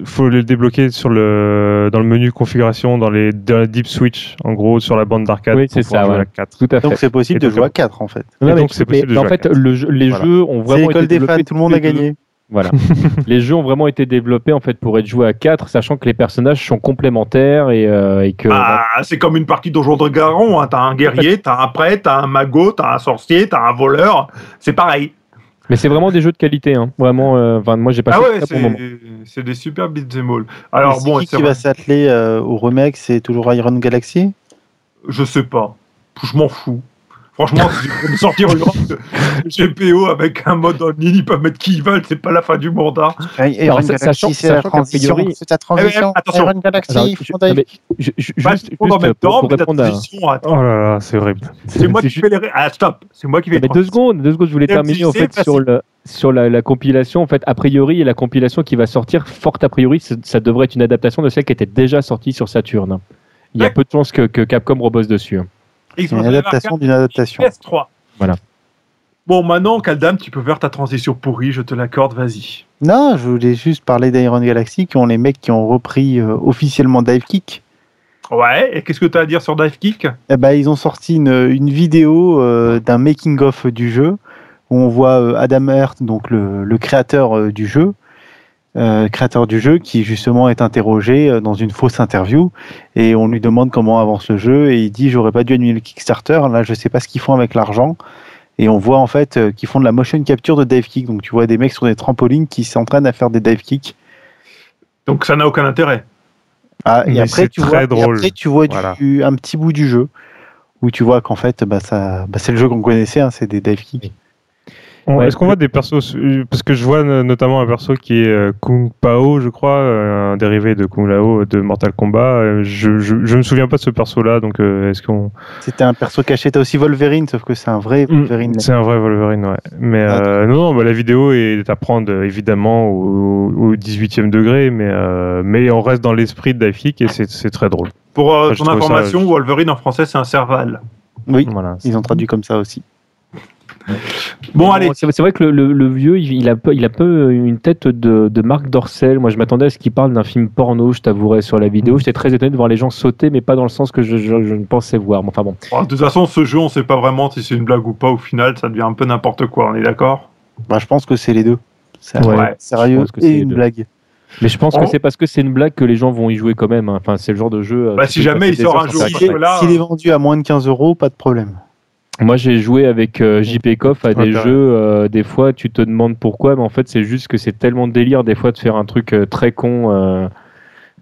faut les débloquer sur le dans le menu configuration dans les dans la deep switch en gros sur la bande d'arcade Oui, pour c'est pouvoir ça, jouer à ouais. 4. Tout à fait. Donc c'est possible Et de jouer à 4 en fait. Non, mais donc, c'est possible mais de en jouer à fait, le jeu- les Voilà. jeux ont C'est vraiment été des fans, tout le monde a gagné. Voilà. les jeux ont vraiment été développés en fait pour être joués à 4, sachant que les personnages sont complémentaires et, euh, et que. Ah, c'est comme une partie de Donjons de Garon. Hein. T'as un guerrier, t'as un prêtre, t'as un magot, t'as un sorcier, t'as un voleur. C'est pareil. Mais c'est vraiment des jeux de qualité, hein. Vraiment. euh, moi j'ai passé Ah ouais, moment. c'est des super bits and all. Alors bon, qui qui va s'atteler euh, au remake? C'est toujours Iron Galaxy? Je sais pas. Je m'en fous. Franchement, si je peux me sortir une GPO avec un mode en ligne, ils peuvent mettre qui ils veulent, c'est pas la fin du monde. hein. Iron sa- Galaxy, sachant- c'est la transition. C'est la transition. Eh, attention. Iron Galaxy, je- je- juste, juste, en même temps, pour répondre à. Oh là là, c'est horrible. C'est moi qui fais les. Ah, stop C'est moi qui fais Mais les deux secondes, deux secondes, je voulais terminer en fait sur, facile. le, sur la, la compilation. En fait, a priori, la compilation qui va sortir, fort a priori, ça devrait être une adaptation de celle qui était déjà sortie sur Saturn. Il y a Ouais. peu de chances que, que Capcom rebosse dessus. Une adaptation d'une adaptation. PS3. Voilà. Bon, maintenant, Kaldam, tu peux faire ta transition pourrie, je te l'accorde, vas-y. Non, je voulais juste parler d'Iron Galaxy, qui ont les mecs qui ont repris euh, officiellement Dive Kick. Ouais, et qu'est-ce que tu as à dire sur Dive Kick? Eh ben, ils ont sorti une, une vidéo euh, d'un making-of du jeu, où on voit euh, Adam Hurt, donc le, le créateur euh, du jeu, euh, créateur du jeu, qui justement est interrogé euh, dans une fausse interview, et on lui demande comment avance le jeu, et il dit j'aurais pas dû annuler le Kickstarter, là je sais pas ce qu'ils font avec l'argent, et on voit en fait euh, qu'ils font de la motion capture de dive kick, donc tu vois des mecs sur des trampolines qui s'entraînent à faire des dive kicks. Donc ça n'a aucun intérêt. Ah, et après, c'est tu vois, et drôle. après, tu vois du- Voilà. un petit bout du jeu où tu vois qu'en fait, bah, ça, bah, c'est le jeu qu'on connaissait, hein, c'est des dive kicks. Ouais. Est-ce qu'on voit des persos Parce que je vois notamment un perso qui est euh, Kung Pao, je crois, euh, un dérivé de Kung Lao de Mortal Kombat. Euh, Je, je, je me souviens pas de ce perso-là, donc est-ce qu'on C'était un perso caché. T'as aussi Wolverine, sauf que c'est un vrai Mm, Wolverine. C'est un vrai Wolverine, ouais. Mais Ah, euh, non, non, bah, la vidéo est à prendre évidemment au, au 18e degré, mais, euh, mais on reste dans l'esprit de Daifik et c'est c'est très drôle. Pour euh, ton ça- information, Wolverine en français, c'est un serval. Oui, Voilà. ils ont traduit comme ça aussi. Bon, allez. C'est vrai que le, le- le vieux, il, a peu, il a peu une tête de, de Marc Dorcel. Moi, je m'attendais à ce qu'il parle d'un film porno, je t'avouerai, sur la vidéo. J'étais très étonné de voir les gens sauter, mais pas dans le sens que je, je- je ne pensais voir. Enfin bon. Bon, de toute façon, ce jeu, on sait pas vraiment si c'est une blague ou pas. Au final, ça devient un peu n'importe quoi, on est d'accord? Bah, je pense que c'est les deux. C'est Ouais, sérieux pense que c'est et une deux. blague. Mais je pense Oh. que c'est parce que c'est une blague que les gens vont y jouer quand même. hein. Enfin, c'est le genre de jeu. euh, Bah, si jamais il sort un jour, S'il est, est vendu à moins de 15 euros, pas de problème. Moi, j'ai joué avec euh, JP Koff à des jeux. euh, des fois, tu te demandes pourquoi, mais en fait, c'est juste que c'est tellement délire des fois de faire un truc euh, très con euh,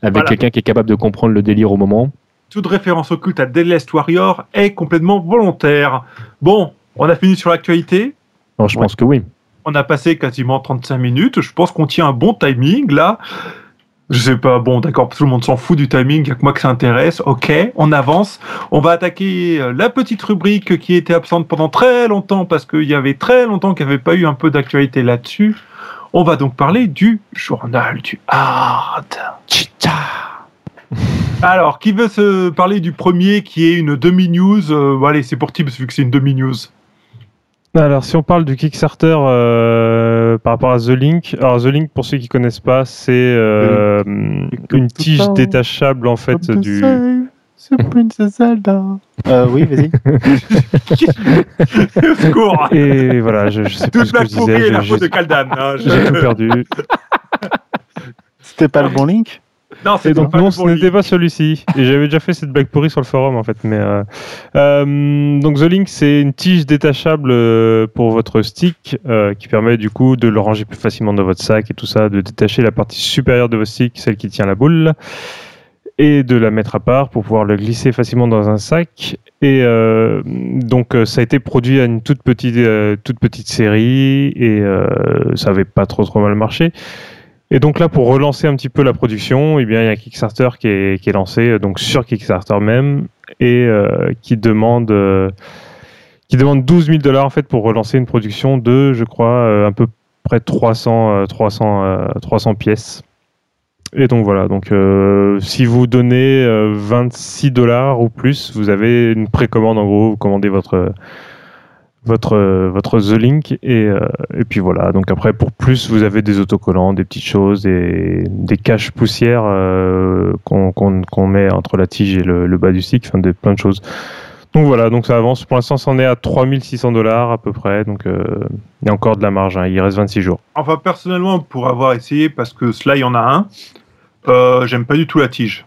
avec Voilà. quelqu'un qui est capable de comprendre le délire au moment. Toute référence occulte à Deadliest Warrior est complètement volontaire. Bon, on a fini sur l'actualité. Je Ouais. pense que oui. On a passé quasiment 35 minutes. Je pense qu'on tient un bon timing là. Je sais pas, bon d'accord, tout le monde s'en fout du timing, il a que moi que ça intéresse. Ok, on avance. On va attaquer euh, la petite rubrique qui était absente pendant très longtemps parce qu'il y avait très longtemps qu'il n'y avait pas eu un peu d'actualité là-dessus. On va donc parler du journal du hard. Alors, qui veut se parler du premier qui est une demi-news Euh, Allez, c'est pour Tibbs vu que c'est une demi-news. Alors, si on parle du Kickstarter euh, par rapport à The Link, alors The Link, pour ceux qui connaissent pas, c'est euh, une tige détachable en fait du. C'est Princess Zelda. Euh, oui, vas-y. Secours Et voilà, je, je sais plus Toute ce que je disais. et la faute de Kaldan. hein, je- j'ai tout perdu. C'était pas le bon link? Non, Et c'est donc pas non, le ce n'était pas celui-ci. Et j'avais déjà fait cette blague pourrie sur le forum en fait. Mais euh, euh, donc The Link, c'est une tige détachable euh, pour votre stick euh, qui permet du coup de le ranger plus facilement dans votre sac et tout ça, de détacher la partie supérieure de votre stick, celle qui tient la boule, et de la mettre à part pour pouvoir le glisser facilement dans un sac. Et donc ça a été produit à une toute petite toute petite série et ça avait pas trop trop mal marché. Et donc là, pour relancer un petit peu la production, eh bien, il y a Kickstarter qui est, lancé, euh, donc sur Kickstarter même, et euh, qui demande euh, qui demande 12 000 dollars en fait pour relancer une production de, je crois, euh, à peu près 300 euh, 300 euh, 300 pièces. Et donc voilà, donc si vous donnez euh, 26 dollars ou plus, vous avez une précommande en gros, vous commandez votre votre votre The Link et, euh, et puis voilà. Donc après pour plus, vous avez des autocollants, des petites choses, des des caches poussières euh, qu'on qu'on qu'on met entre la tige et le, le bas du stick, enfin des plein de choses. Donc voilà, donc ça avance. Pour l'instant, c'en est à 3600 dollars à peu près. Donc euh, il y a encore de la marge. hein. Il reste 26 jours. Enfin, personnellement, pour avoir essayé, parce que cela, il y en a un, euh, j'aime pas du tout la tige.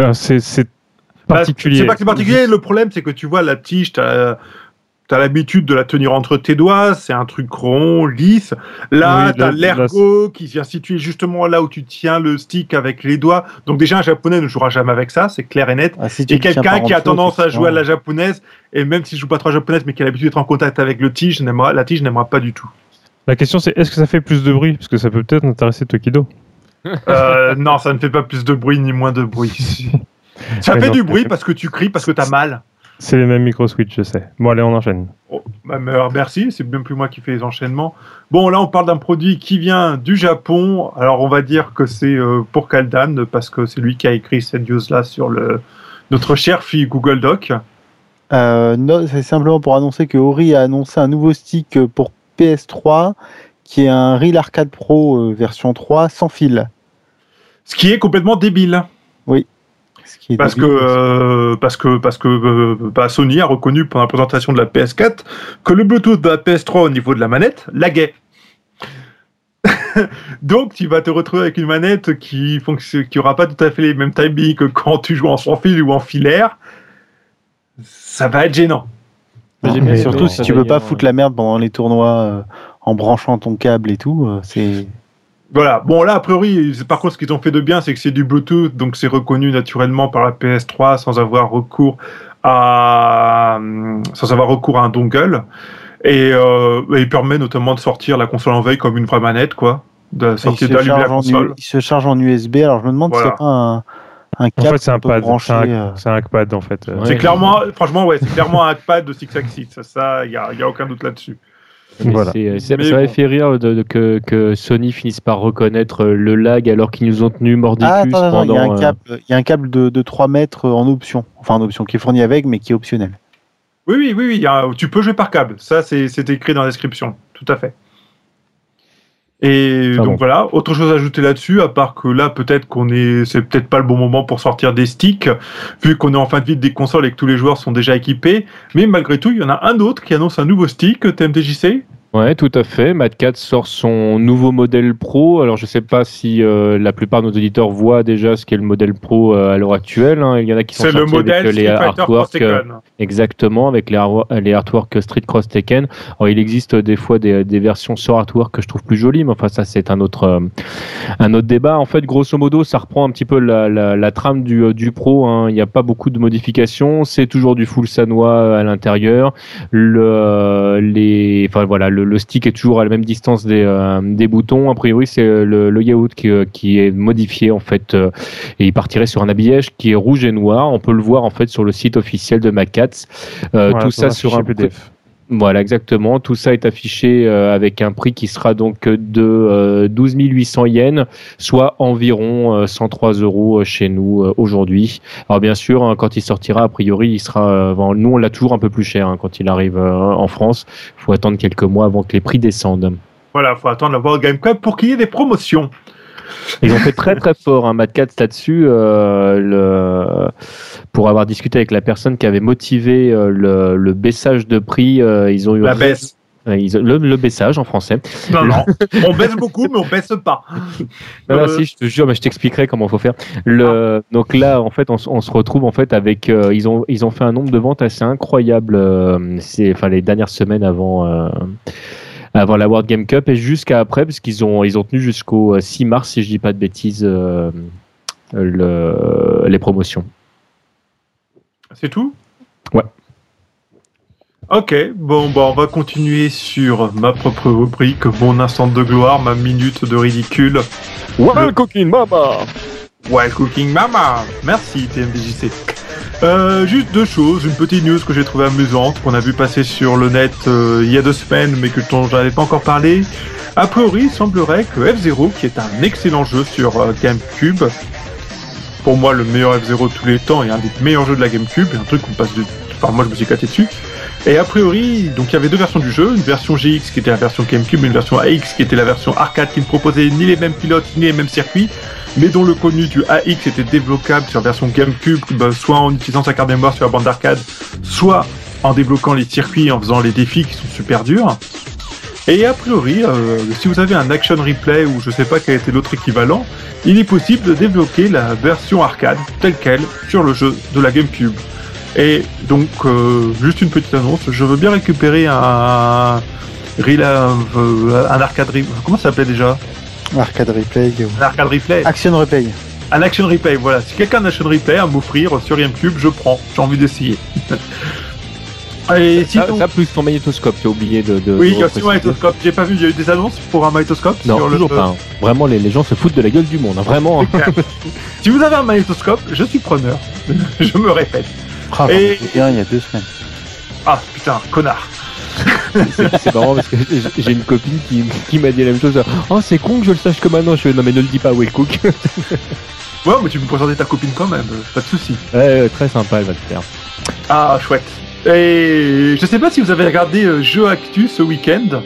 Euh, C'est particulier. C'est pas que c'est particulier. Le problème, c'est que tu vois, la tige, t'as as, l'habitude de la tenir entre tes doigts. C'est un truc rond, lisse. Là, Oui, t'as l'ergot qui vient situer justement là où tu tiens le stick avec les doigts. Donc, déjà, un japonais ne jouera jamais avec ça, c'est clair et net. Ah, si Et quelqu'un qui a tendance à jouer à la japonaise, et même si je joue pas trop à la japonaise, mais qui a l'habitude d'être en contact avec le tige, n'aimera- la tige n'aimera pas du tout. La question c'est est-ce que ça fait plus de bruit? Parce que ça peut peut-être intéresser Tokido. Euh, non, ça ne fait pas plus de bruit ni moins de bruit. ça Mais fait non, du bruit parce que tu cries, parce que t'as mal. C'est les mêmes micro switch, je sais. Bon, allez, on enchaîne. Oh, bah, merci, c'est bien plus moi qui fais les enchaînements. Bon, là, on parle d'un produit qui vient du Japon. Alors, on va dire que c'est euh, pour Kaldan, parce que c'est lui qui a écrit cette news-là sur le, notre cher fille Google Doc. Euh, non, c'est simplement pour annoncer que Ori a annoncé un nouveau stick pour PS3 qui est un Real Arcade Pro euh, version 3 sans fil. Ce qui est complètement débile. Est Parce que, euh, parce que, parce que euh, bah, Sony a reconnu pendant la présentation de la PS4 que le Bluetooth de la PS3 au niveau de la manette laguait. Donc, tu vas te retrouver avec une manette qui fonctionne, qui aura pas tout à fait les mêmes timings que quand tu joues en sans fil ou en filaire. Ça va être gênant. Mais bien surtout si tu veux pas foutre la merde pendant les tournois euh, en branchant ton câble et tout, euh, c'est Voilà. Bon, là, a priori, c'est- par contre, ce qu'ils ont fait de bien, c'est que c'est du Bluetooth, donc c'est reconnu naturellement par la PS3 sans avoir recours à, sans avoir recours à un dongle. Et euh, il permet notamment de sortir la console en veille comme une vraie manette, quoi. De il sortir la charge en, console. U- il se charge en USB. Alors je me demande Voilà. n'y a pas un, un En câble fait, c'est un pad. C'est un, euh, c'est un hackpad, en fait. Ouais. C'est clairement, franchement, ouais, c'est clairement un pad de Six Axis. Ça, il y a, y a aucun doute là-dessus. Mais Voilà. c'est- c'est- Mais ça m'avait bon. fait rire de, de- que, que Sony finisse par reconnaître euh, le lag alors qu'ils nous ont tenus mordicus Ah, attends, attends, il y a pendant. un euh, câble, il y a un câble de, de 3 mètres en option. Enfin, en option qui est fourni avec, mais qui est optionnel. Oui, oui, oui, oui, il y a- tu peux jouer par câble. Ça, c'est c'est écrit dans la description. Tout à fait. Et Ah donc bon. voilà, autre chose à ajouter là-dessus, à part que là, peut-être qu'on est, c'est peut-être pas le bon moment pour sortir des sticks, vu qu'on est en fin de vie des consoles et que tous les joueurs sont déjà équipés. Mais malgré tout, il y en a un autre qui annonce un nouveau stick, TMDJC. Ouais, tout à fait. Mad Cat sort son nouveau modèle Pro. Alors, je sais pas si euh, la plupart de nos auditeurs voient déjà ce qu'est le modèle Pro euh, à l'heure actuelle. hein. Il y en a qui sont le sortis avec, modèle euh, les artworks. euh. Exactement, avec les, les artworks Street Cross Tekken. Alors, il existe des fois des, des versions sans artwork que je trouve plus jolies, mais enfin, ça, c'est un autre, un autre débat. En fait, grosso modo, ça reprend un petit peu la, la, la trame du, du Pro. hein. Il n'y a pas beaucoup de modifications. C'est toujours du full sanois à l'intérieur. Le, les, enfin, voilà, le, le stick est toujours à la même distance des, euh, des boutons. A priori, c'est euh, le, le yaourt qui, euh, qui est modifié, en fait, euh, et il partirait sur un habillage qui est rouge et noir. On peut le voir, en fait, sur le site officiel de Macats. Euh, voilà, tout ça sur un PDF. Voilà, exactement. Tout ça est affiché euh, avec un prix qui sera donc de euh, 12 800 yens, soit environ euh, 103 euros chez nous euh, aujourd'hui. Alors bien sûr, hein, quand il sortira, a priori, il sera. euh, nous, on l'a toujours un peu plus cher hein, quand il arrive euh, en France. Il faut attendre quelques mois avant que les prix descendent. Voilà, faut attendre la World Game Cup pour qu'il y ait des promotions. Ils ont fait très très fort, hein, Mad Cats là-dessus, euh, le... pour avoir discuté avec la personne qui avait motivé euh, le, le baissage de prix. euh, ils ont eu La baisse. Ils le, le baissage en français. Non, non. on baisse beaucoup, mais on baisse pas. Non, non, si, je te jure, mais je t'expliquerai comment faut faire. Le, donc là, en fait, on, se retrouve en fait avec. euh, ils ont ils ont fait un nombre de ventes assez incroyable. euh, c'est enfin les dernières semaines avant. Euh, avant la World Game Cup et jusqu'à après, parce qu'ils ont, ils ont tenu jusqu'au euh, 6 mars, si je dis pas de bêtises, euh, le, les promotions. C'est tout? Ouais. Ok, bon, bah, on va continuer sur ma propre rubrique, mon instant de gloire, ma minute de ridicule. Ouais, Cooking Mama Ouais, Cooking Mama Merci TMDJC. Euh, juste deux choses, une petite news que j'ai trouvée amusante, qu'on a vu passer sur le net euh, il y a deux semaines, mais que dont pas encore parlé. A priori, il semblerait que F-Zero, qui est un excellent jeu sur euh, GameCube, pour moi le meilleur F-Zero de tous les temps et un des meilleurs jeux de la GameCube, un truc qu'on passe de... Enfin, moi je me suis éclaté dessus. Et a priori, donc il y avait deux versions du jeu, une version GX qui était la version GameCube et une version AX qui était la version arcade qui ne proposait ni les mêmes pilotes ni les mêmes circuits, mais dont le contenu du AX était débloquable sur version GameCube, bah, soit en utilisant sa carte mémoire sur la bande d'arcade, soit en débloquant les circuits en faisant les défis qui sont super durs. Et a priori, euh, si vous avez un Action Replay ou je sais pas quel était l'autre équivalent, il est possible de débloquer la version arcade telle qu'elle sur le jeu de la GameCube. Et donc, euh, juste une petite annonce, je veux bien récupérer un, euh, un arcade, re- comment ça s'appelait déjà? Arcade replay. Un arcade replay. Action replay. Un action replay, voilà. Si quelqu'un a un action replay à m'offrir sur GameCube, je prends. J'ai envie d'essayer. Et ça, sinon, ça, plus ton magnétoscope, tu as oublié de. de oui, il y a aussi un repréciser. magnétoscope. J'ai pas vu, il y a eu des annonces pour un magnétoscope Non, sur toujours le. pas. hein. Vraiment, les, les gens se foutent de la gueule du monde. hein. Vraiment. si vous avez un magnétoscope, je suis preneur. je me répète. Ah, Et- un il y a deux semaines. Ah putain, connard. C'est marrant parce que j'ai- une copine qui, qui m'a dit la même chose. Oh, c'est con que je le sache que maintenant. Je fais, non, mais ne le dis pas, Will Cook. Ouais, mais tu peux présenter ta copine quand même, euh, pas de souci. ouais, très sympa, elle va le faire. Ah, chouette. Et je sais pas si vous avez regardé euh, Jeux Actu ce week-end.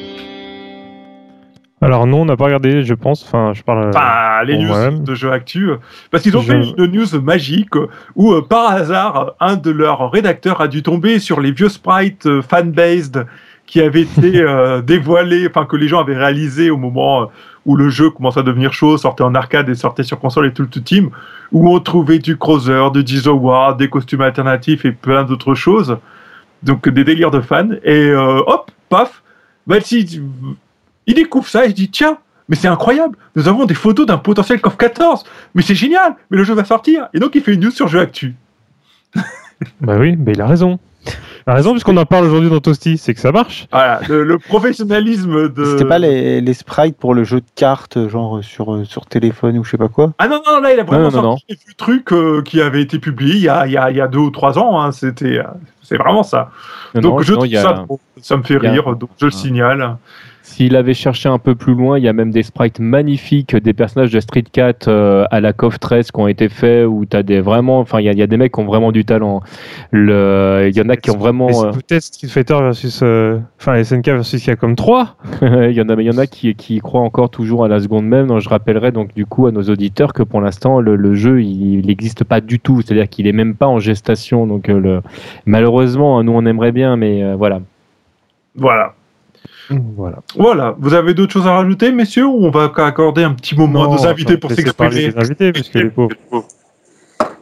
Alors non, on n'a pas regardé, je pense. Enfin, je parle. euh, Enfin, les news de Jeux Actu. euh, Parce qu'ils ont Je- fait une news magique euh, où, euh, par hasard, un de leurs rédacteurs a dû tomber sur les vieux sprites euh, fan-based qui avaient été euh, dévoilés, enfin, que les gens avaient réalisés au moment où le jeu commençait à devenir chaud, sortait en arcade et sortait sur console et tout le team, où on trouvait du Crosser, du War, des costumes alternatifs et plein d'autres choses. Donc, des délires de fans. Et hop, paf, bah, si, il découvre ça et il dit, tiens, mais c'est incroyable, nous avons des photos d'un potentiel CoF 14, mais c'est génial, mais le jeu va sortir. Et donc il fait une news sur Jeu Actu. Bah oui, mais il a raison. Il a raison, puisqu'on en parle aujourd'hui dans Toasty, c'est que ça marche. Voilà, le, le professionnalisme de. C'était pas les, les sprites pour le jeu de cartes, genre sur, euh, sur téléphone ou je sais pas quoi? Ah non, non, là il a vraiment Non, non, sorti des vieux trucs euh, qui avaient été publiés il y a, il y a, il y a deux ou trois ans. hein, C'était, euh, c'est vraiment ça. Non, donc non, je trouve a- ça, ça me fait a- rire, donc je le Ah. signale. S'il avait cherché un peu plus loin, il y a même des sprites magnifiques des personnages de Street Cat euh, à la CoF 13 qui ont été faits où tu as des vraiment enfin il y, a- il y a des mecs qui ont vraiment du talent. Le il y en a qui ont vraiment euh, Peut-être Street Fighter versus. euh, Enfin, SNK versus Capcom 3. il y en a mais il y en a qui croient encore toujours à la seconde même. Donc, je rappellerai donc du coup à nos auditeurs que pour l'instant le, le jeu il n'existe pas du tout, c'est-à-dire qu'il est même pas en gestation donc euh, le malheureusement nous on aimerait bien mais euh, voilà. Voilà. Voilà. Voilà. Vous avez d'autres choses à rajouter, messieurs, ou on va accorder un petit moment à nos Non, invités pour s'exprimer invités, puisque les pauvres.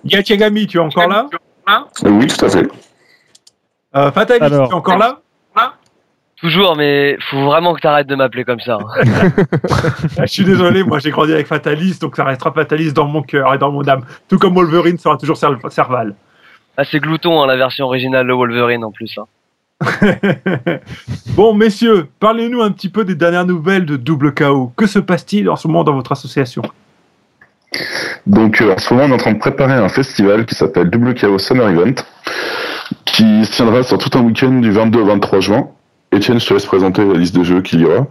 Yachigami, tu es encore là? Oui, tout à fait. euh, tu es encore là? Toujours, mais faut vraiment que t'arrêtes de m'appeler comme ça. Ah, Je suis désolé, moi j'ai grandi avec Fatalis, donc ça restera Fatalis dans mon cœur et dans mon âme. Tout comme Wolverine sera toujours Serv- Serval. Ah, c'est glouton, hein, la version originale de Wolverine en plus. hein. bon, messieurs, parlez-nous un petit peu des dernières nouvelles de Double KO. Que se passe-t-il en ce moment dans votre association? Donc euh, en ce moment, on est en train de préparer un festival qui s'appelle WKO Summer Event, qui se tiendra sur tout un week-end du 22 au 23 juin. Etienne, je te laisse présenter la liste de jeux qu'il y aura.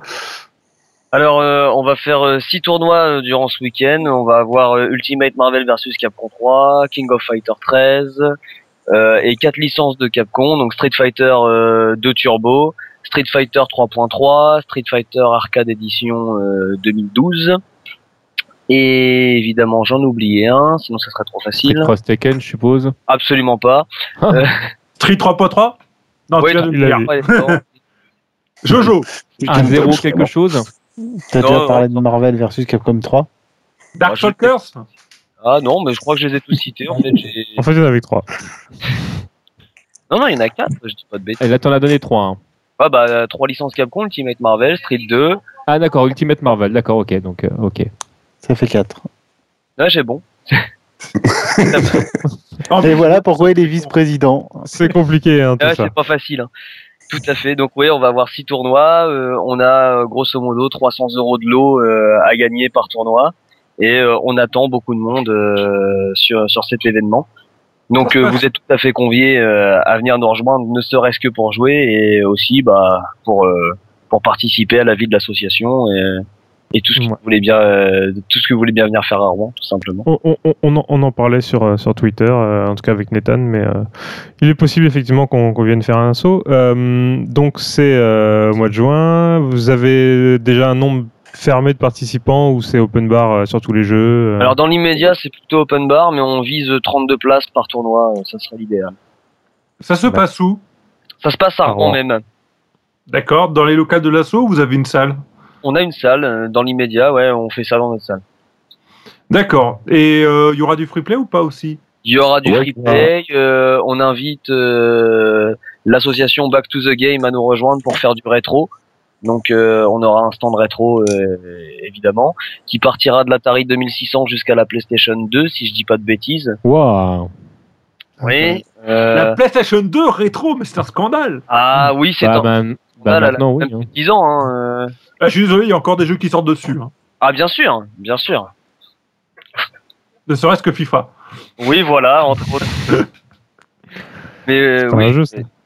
Alors, euh, on va faire 6 tournois euh, durant ce week-end. On va avoir euh, Ultimate Marvel versus Capcom 3, King of Fighter 13 euh, et quatre licences de Capcom, donc Street Fighter euh, 2 Turbo, Street Fighter 3.3, Street Fighter Arcade Edition euh, 2012. Et évidemment, j'en ai oublié un, sinon ça serait trop Street facile. Cross Tekken, je suppose. Absolument pas. Street 3.3 Non, Ouais, tu viens de non, le dire. ouais, non. Jojo Un zéro quelque chose. T'as déjà parlé de Marvel versus Capcom 3 Dark Ah, Shulkers Ah non, mais je crois que je les ai tous cités. En fait, j'ai- En fait, il y en avait trois. non, non, il y en a quatre. Je dis pas de bêtises. Et là, t'en as donné trois. hein. Ah bah trois licences Capcom, Ultimate Marvel, Street 2. Ah, d'accord, Ultimate Marvel. D'accord, ok. Donc, euh, ok. Ça fait 4. Là, j'ai bon. Et voilà pourquoi il est vice-président. C'est compliqué, hein, tout Ah, ça. c'est pas facile. hein. Tout à fait. Donc oui, on va avoir six tournois. euh, on a euh, grosso modo 300 euros de lot euh, à gagner par tournoi, et euh, on attend beaucoup de monde euh, sur sur cet événement. Donc euh, vous êtes tout à fait conviés euh, à venir nous rejoindre, ne serait-ce que pour jouer et aussi bah pour euh, pour participer à la vie de l'association et, et tout ce que Ouais. vous voulez bien euh, tout ce que vous voulez bien venir faire à Rouen, tout simplement. On, on- on- en, on en parlait sur, sur Twitter, euh, en tout cas avec Nathan, mais euh, il est possible effectivement qu'on qu'on vienne faire un saut. Euh, donc c'est euh, au mois de juin. Vous avez déjà un nombre fermé de participants ou c'est open bar euh, sur tous les jeux euh Alors dans l'immédiat, c'est plutôt open bar, mais on vise 32 places par tournoi, euh, ça serait l'idéal. ça se passe où? Ça se passe à Rouen même. D'accord Dans les locales de l'assaut, vous avez une salle? On a une salle euh, dans l'immédiat, ouais, on fait ça dans notre salle. D'accord. Et euh, il y aura du free play ou pas aussi? Il y aura du Ouais, free play, euh, on invite euh, l'association Back to the Game à nous rejoindre pour faire du rétro. Donc euh, on aura un stand rétro euh, évidemment qui partira de l'Atari 2600 jusqu'à la PlayStation 2 si je dis pas de bêtises. Waouh. Oui. La Euh, PlayStation 2 rétro, mais c'est un scandale ah oui, c'est Bah, un ben, bah, la- maintenant, oui. même hein. 10 ans. Hein, euh. Ah, Je suis désolé, il y a encore des jeux qui sortent dessus. hein. Ah bien sûr, bien sûr. Ne serait-ce que FIFA. Oui, voilà, entre autres. Mais euh, un oui, jeu.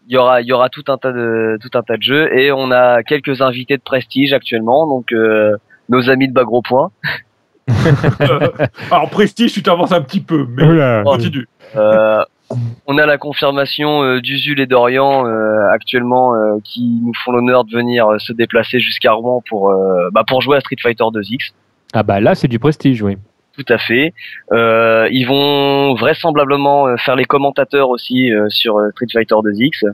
Il y aura, il y aura tout un tas de, tout un tas de jeux et on a quelques invités de prestige actuellement, donc euh, nos amis de bas gros point. Alors, Prestige, tu t'avances un petit peu, mais Oula. continue. Euh, on a la confirmation euh, d'Usul et d'Orient euh, actuellement euh, qui nous font l'honneur de venir euh, se déplacer jusqu'à Rouen pour, euh, bah, pour jouer à Street Fighter 2X. Ah, bah là, c'est du prestige, oui. Tout à fait. Euh, ils vont vraisemblablement euh, faire les commentateurs aussi euh, sur Street Fighter 2X.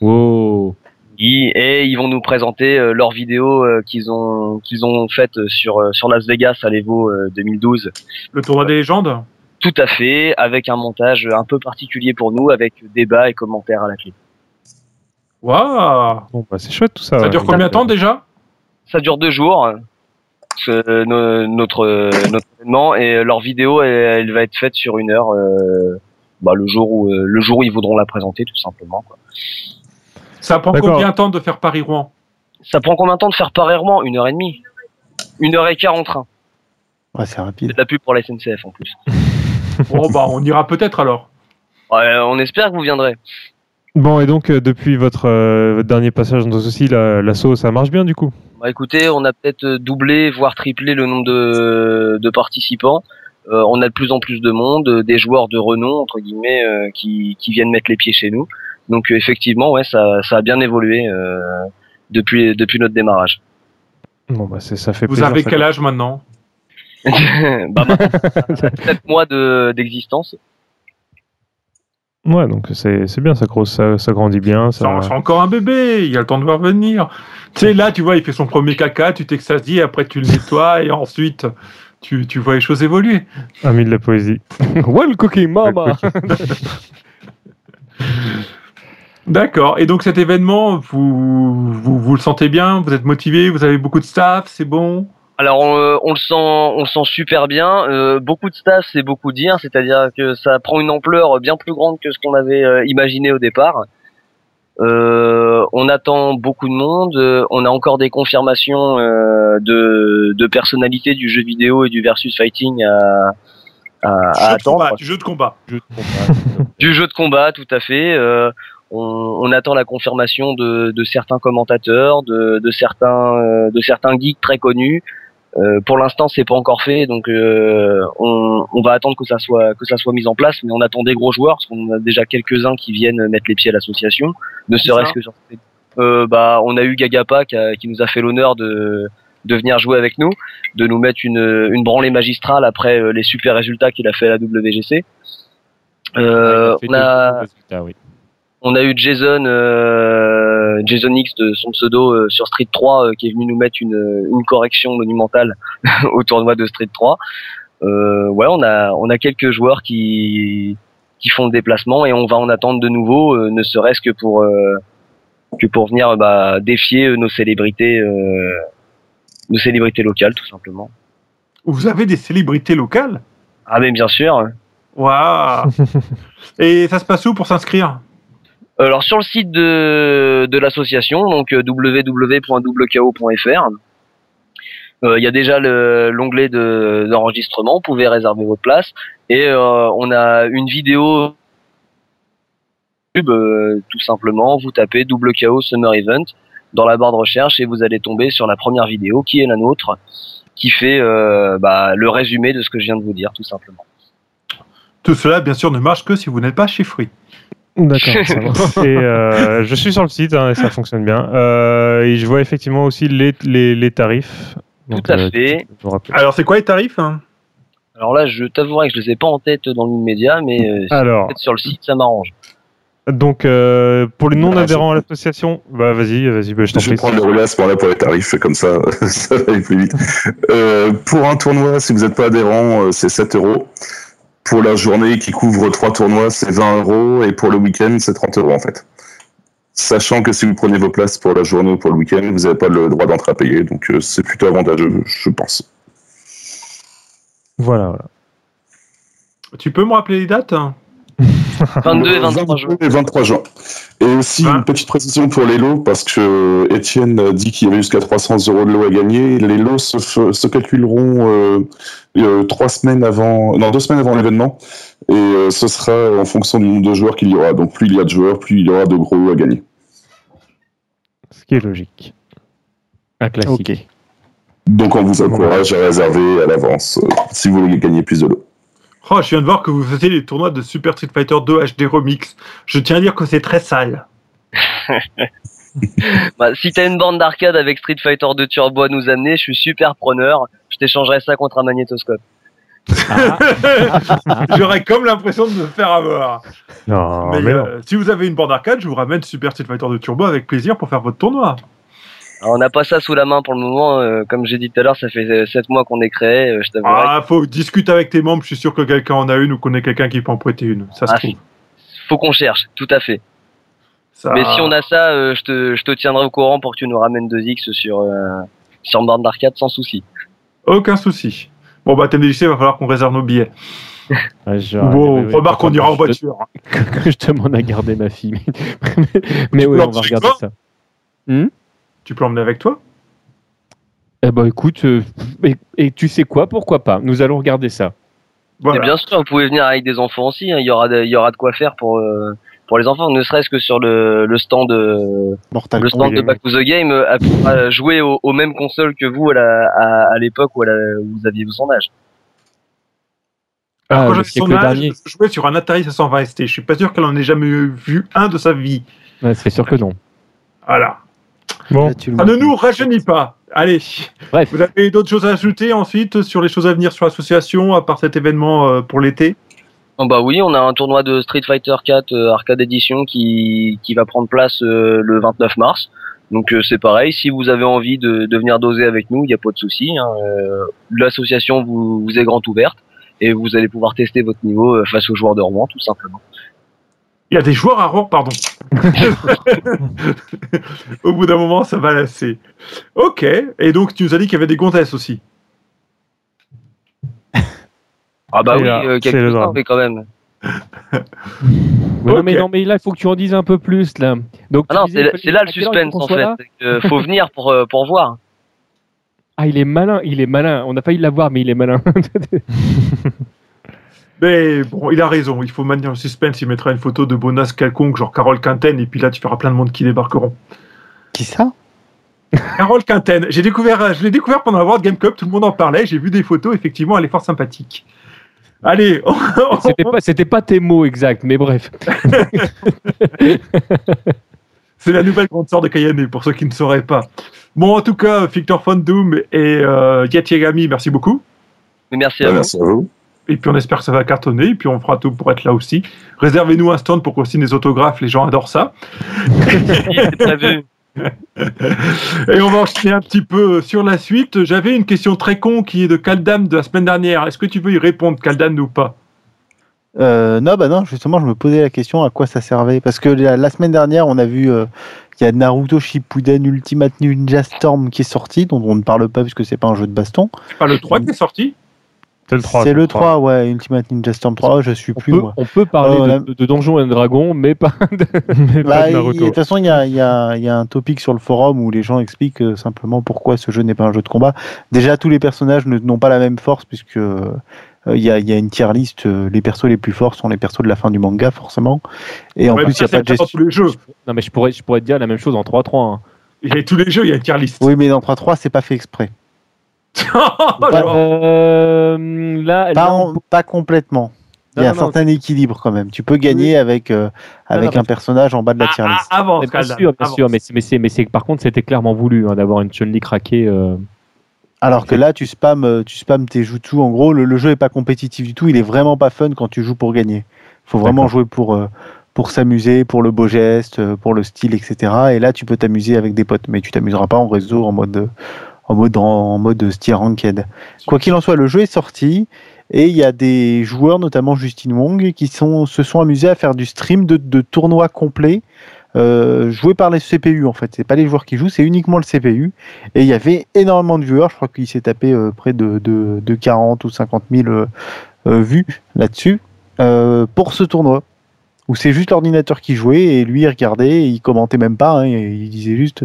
Wow. Ils- et ils vont nous présenter euh, leurs vidéos euh, qu'ils ont qu'ils ont faites sur sur Las Vegas à l'Evo euh, 2012. Le tournoi des légendes? Tout à fait, avec un montage un peu particulier pour nous, avec débat et commentaires à la clé. Waouh Bon, bah, c'est chouette tout ça. Ça dure combien de temps déjà? Ça dure deux jours. Euh, ce- no- notre euh, notre événement et leur vidéo elle, elle va être faite sur une heure. euh, bah, le jour où euh, le jour où ils voudront la présenter tout simplement. Quoi. Ça prend combien de temps de faire Paris-Rouen? Ça prend combien de temps de faire Paris-Rouen? Une heure et demie. Une heure et quart en train. Ouais, c'est C'est rapide. de la pub pour la SNCF en plus. Bon, bah, on ira peut-être alors. Ouais, on espère que vous viendrez. Bon, et donc, euh, depuis votre, euh, votre dernier passage dans aussi, la- l'assaut, ça marche bien du coup? Bah écoutez, on a peut-être doublé, voire triplé le nombre de, de participants. Euh, on a de plus en plus de monde, euh, des joueurs de renom entre guillemets euh, qui, qui viennent mettre les pieds chez nous. Donc euh, effectivement, ouais, ça, ça a bien évolué euh, depuis depuis notre démarrage. Bon, bah, c'est- ça fait Vous plaisir. avez ça. quel âge maintenant? Bah, mois de d'existence. Ouais, donc c'est c'est bien, ça, ça, ça grandit bien. Ça... C'est encore un bébé, il a le temps de voir venir. Tu sais, là, tu vois, il fait son premier caca, tu t'extasies, après tu le nettoies, et ensuite, tu, tu vois les choses évoluer. Ami de la poésie. well cooking mama. D'accord. Et donc, cet événement, vous, vous, vous le sentez bien Vous êtes motivé Vous avez beaucoup de staff C'est bon? Alors on, euh, on le sent, on le sent super bien. Euh, beaucoup de staff, c'est beaucoup dire, c'est-à-dire que ça prend une ampleur bien plus grande que ce qu'on avait euh, imaginé au départ. Euh, on attend beaucoup de monde. euh, on a encore des confirmations euh, de, de personnalités du jeu vidéo et du versus fighting à, à, à Jeu de attendre. combat, du jeu de combat. Du jeu de combat, tout à fait. Euh, On, on attend la confirmation de, de certains commentateurs, de, de certains euh, de certains geeks très connus. Euh, pour l'instant, c'est pas encore fait, donc euh, on, on va attendre que ça soit que ça soit mis en place. Mais on attend des gros joueurs, parce qu'on a déjà quelques uns qui viennent mettre les pieds à l'association, ne serait-ce que sur euh, bah on a eu Gagapa qui, a- qui nous a fait l'honneur de de venir jouer avec nous, de nous mettre une, une branlée magistrale après euh, les super résultats qu'il a fait à la WGC. Euh, Il on a on a eu Jason euh, Jason X de son pseudo euh, sur Street 3 euh, qui est venu nous mettre une, une correction monumentale au tournoi de Street 3. Euh, ouais, on a on a quelques joueurs qui qui font le déplacement et on va en attendre de nouveau, euh, ne serait-ce que pour euh, que pour venir bah, défier euh, nos célébrités euh, nos célébrités locales tout simplement. Vous avez des célébrités locales? Ah mais bien sûr. Waouh Et ça se passe où pour s'inscrire? Alors sur le site de, de l'association, donc euh, www.doubleko.fr, euh, il y a déjà le- l'onglet de- d'enregistrement, vous pouvez réserver votre place et euh, on a une vidéo YouTube, euh, tout simplement, vous tapez double KO Summer Event dans la barre de recherche et vous allez tomber sur la première vidéo qui est la nôtre, qui fait euh, bah, le résumé de ce que je viens de vous dire, tout simplement. Tout cela, bien sûr, ne marche que si vous n'êtes pas chez Free. D'accord. Et euh, je suis sur le site hein, et ça fonctionne bien. Euh, et je vois effectivement aussi les, les, les tarifs. Donc, Tout à euh, fait. Alors, c'est quoi les tarifs hein? Alors là, je t'avouerai que je les ai pas en tête dans l'immédiat, mais euh, si Alors, vous êtes sur le site, ça m'arrange. donc euh, pour les non-adhérents Ah, à l'association, bah vas-y, vas-y, bah, je t'en Je vais prie. prendre le relais à ce moment-là pour les tarifs, comme ça, ça va aller plus vite. Euh, pour un tournoi, si vous n'êtes pas adhérent, c'est 7 euros. Pour la journée qui couvre trois tournois, c'est 20 euros. Et pour le week-end, c'est 30 euros en fait. Sachant que si vous prenez vos places pour la journée ou pour le week-end, vous n'avez pas le droit d'entrée à payer. Donc euh, c'est plutôt avantageux, je pense. Voilà, voilà. Tu peux me rappeler les dates hein? 22 et Le 23 juin. et 23 juin. Et aussi Hein une petite précision pour les lots, parce que Étienne a dit qu'il y avait jusqu'à 300 euros de lots à gagner. Les lots se, calculeront euh, euh, trois semaines avant, non deux semaines avant l'événement, et euh, ce sera en fonction du nombre de joueurs qu'il y aura. Donc plus il y a de joueurs, plus il y aura de gros lots à gagner. Ce qui est logique. Un classique. Donc on vous encourage à réserver à l'avance euh, si vous voulez gagner plus de lots. Oh, je viens de voir que vous faisiez les tournois de Super Street Fighter 2 HD Remix. Je tiens à dire que c'est très sale. Bah, si t'as une bande d'arcade avec Street Fighter 2 Turbo à nous amener, je suis super preneur. Je t'échangerai ça contre un magnétoscope. J'aurais comme l'impression de me faire avoir. Non, mais mais, non. euh, si vous avez une bande arcade, je vous ramène Super Street Fighter 2 Turbo avec plaisir pour faire votre tournoi. Alors, on n'a pas ça sous la main pour le moment. euh, comme j'ai dit tout à l'heure, ça fait 7 mois qu'on est créé. euh, je. Ah, faut discuter avec tes membres. Je suis sûr que quelqu'un en a une ou connaît quelqu'un qui peut en prêter une. Ça se Ah, trouve. Faut qu'on cherche, tout à fait. Ça- Mais si on a ça, euh, je, te, je te tiendrai au courant pour que tu nous ramènes 2X sur, euh, sur bande d'arcade sans souci. Aucun souci. Bon, bah, TMDJC, il va falloir qu'on réserve nos billets. Ouais, je- bon, ouais, ouais, remarque, ouais, on ira en voiture. Que, que je demande à garder ma fille. Mais, peux on va regarder ça. Tu peux l'emmener avec toi? Eh ben écoute, euh, et, et tu sais quoi, pourquoi pas? Nous allons regarder ça. Voilà. Et bien sûr, vous pouvez venir avec des enfants aussi. hein. Il y aura, de, il y aura de quoi faire pour euh, pour les enfants, ne serait-ce que sur le, le stand, euh, Mortal le stand de. Back to the Game, euh, à, à jouer aux, aux mêmes consoles que vous à la- à, à l'époque où, à la- où vous aviez son âge. Alors, Ah, quand le j'avais son âge, dernier. je jouais sur un Atari 520 ST. Je suis pas sûr qu'elle en ait jamais vu un de sa vie. Ouais, c'est sûr que non. Voilà. Bon, Ça ne nous rajeunit pas. Allez. Bref. Vous avez d'autres choses à ajouter ensuite sur les choses à venir sur l'association, à part cet événement euh, pour l'été? Oh bah oui, on a un tournoi de Street Fighter 4 euh, Arcade Edition qui, qui va prendre place euh, le 29 mars. Donc euh, c'est pareil, si vous avez envie de, de venir doser avec nous, il n'y a pas de souci. hein. Euh, L'association vous, vous est grande ouverte et vous allez pouvoir tester votre niveau euh, face aux joueurs de Rouen, tout simplement. Il y a des joueurs à Rouen, pardon. Au bout d'un moment, ça va lasser. Ok. Et donc, tu nous as dit qu'il y avait des gonzesses aussi. Ah bah oui, là, euh, c'est le quelques-uns, drame. mais quand même. Ouais, non, mais non, mais là, il faut que tu en dises un peu plus là. Donc, Ah non, c'est il là- fallait- c'est là le il suspense qu'on en soit fait. que faut venir pour, euh, pour voir. Ah, il est malin, il est malin. On eu de l'avoir, mais il est malin. Mais bon, il a raison, il faut maintenir le suspense, il mettra une photo de Bonas quelconque, genre Carole Quinten, et puis là tu verras plein de monde qui débarqueront. Qui ça? Carole Quinten, j'ai découvert, je l'ai découvert pendant la World Game Cup, tout le monde en parlait, j'ai vu des photos, effectivement, elle est fort sympathique. Allez, on- C'était pas, c'était pas tes mots exacts, mais bref. c'est la nouvelle grande sœur de Kayane, pour ceux qui ne sauraient pas. Bon, en tout cas, Victor Von Doom et euh, Yati Yagami, merci beaucoup. Merci à Ouais, vous. merci à vous. Et puis on espère que ça va cartonner, et puis on fera tout pour être là aussi. Réservez-nous un stand pour qu'on signe des autographes, les gens adorent ça. Et on va enchaîner un petit peu sur la suite. J'avais une question très con qui est de Kaldam de la semaine dernière. Est-ce que tu veux y répondre, Kaldam, ou pas? Euh, non, bah non, justement, je me posais la question à quoi ça servait. Parce que la, la semaine dernière, on a vu, euh, il y a Naruto Shippuden Ultimate Ninja Storm qui est sorti, dont on ne parle pas puisque c'est pas un jeu de baston. C'est pas le 3 qui est sorti? C'est le 3. C'est le 3, ouais, Ultimate Ninja Storm 3, je suis On plus peut, moi. on peut parler Oh, de, la- de, de Donjons et Dragons, mais pas de... Mais Bah, pas de toute façon, il y a, il y a- il y a un topic sur le forum où les gens expliquent euh, simplement pourquoi ce jeu n'est pas un jeu de combat. Déjà, tous les personnages ne- n'ont pas la même force puisque euh, il y, a, il y a une tier list. euh, les persos les plus forts sont les persos de la fin du manga, forcément. Et en Ouais, plus, il n'y a pas de gestion. tous les jeux. Non, mais je pourrais, je pourrais te dire la même chose en 3-3. hein. Il y a tous les jeux, il y a une tier list. Oui, mais dans 3.3, c'est pas fait exprès. Genre, Euh, là, Pas, là, en- pas complètement. Il y a Non, un non, certain équilibre quand même. Tu peux gagner avec, euh, avec non, un personnage en bas de la tier ah, list. ah, avance, Mais bien sûr, bien avance. sûr, mais, c'est- mais, c'est- mais c'est par contre c'était clairement voulu hein, d'avoir une Chun-Li craquée. euh. Alors que là, tu spams, tu spams tes jutsu. En gros, le, le jeu est pas compétitif du tout. Il est vraiment pas fun quand tu joues pour gagner. faut vraiment jouer pour, euh, pour s'amuser, pour le beau geste, pour le style, etc. Et là, tu peux t'amuser avec des potes, mais tu t'amuseras pas en réseau, en mode, en mode, en mode tier ranked. Quoi qu'il en soit, le jeu est sorti et il y a des joueurs, notamment Justine Wong, qui sont, se sont amusés à faire du stream de, de tournois complets. Euh, joués par les CPU en fait, c'est pas les joueurs qui jouent, c'est uniquement le CPU. Et il y avait énormément de viewers, je crois qu'il s'est tapé euh, près de, de, de 40 ou 50 000 euh, vues là-dessus pour ce tournoi. Où c'est juste l'ordinateur qui jouait et lui il regardait et il commentait même pas, hein, et il disait juste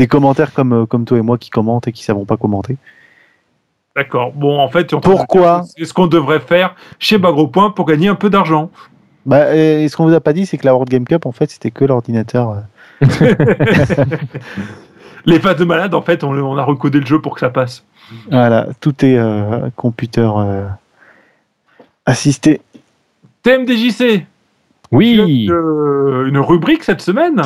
des commentaires comme, euh, comme toi et moi qui commentent et qui savons pas commenter. D'accord. Bon, en fait, on- Pourquoi c'est ce qu'on devrait faire chez Bagro Point pour gagner un peu d'argent. bah, et ce qu'on vous a pas dit, c'est que la World Game Cup, en fait, c'était que l'ordinateur. euh. Les phases de malade, en fait, on, on a recodé le jeu pour que ça passe. Voilà, tout est euh, computer euh, assisté. TMDJC, Oui, tu as une, une rubrique cette semaine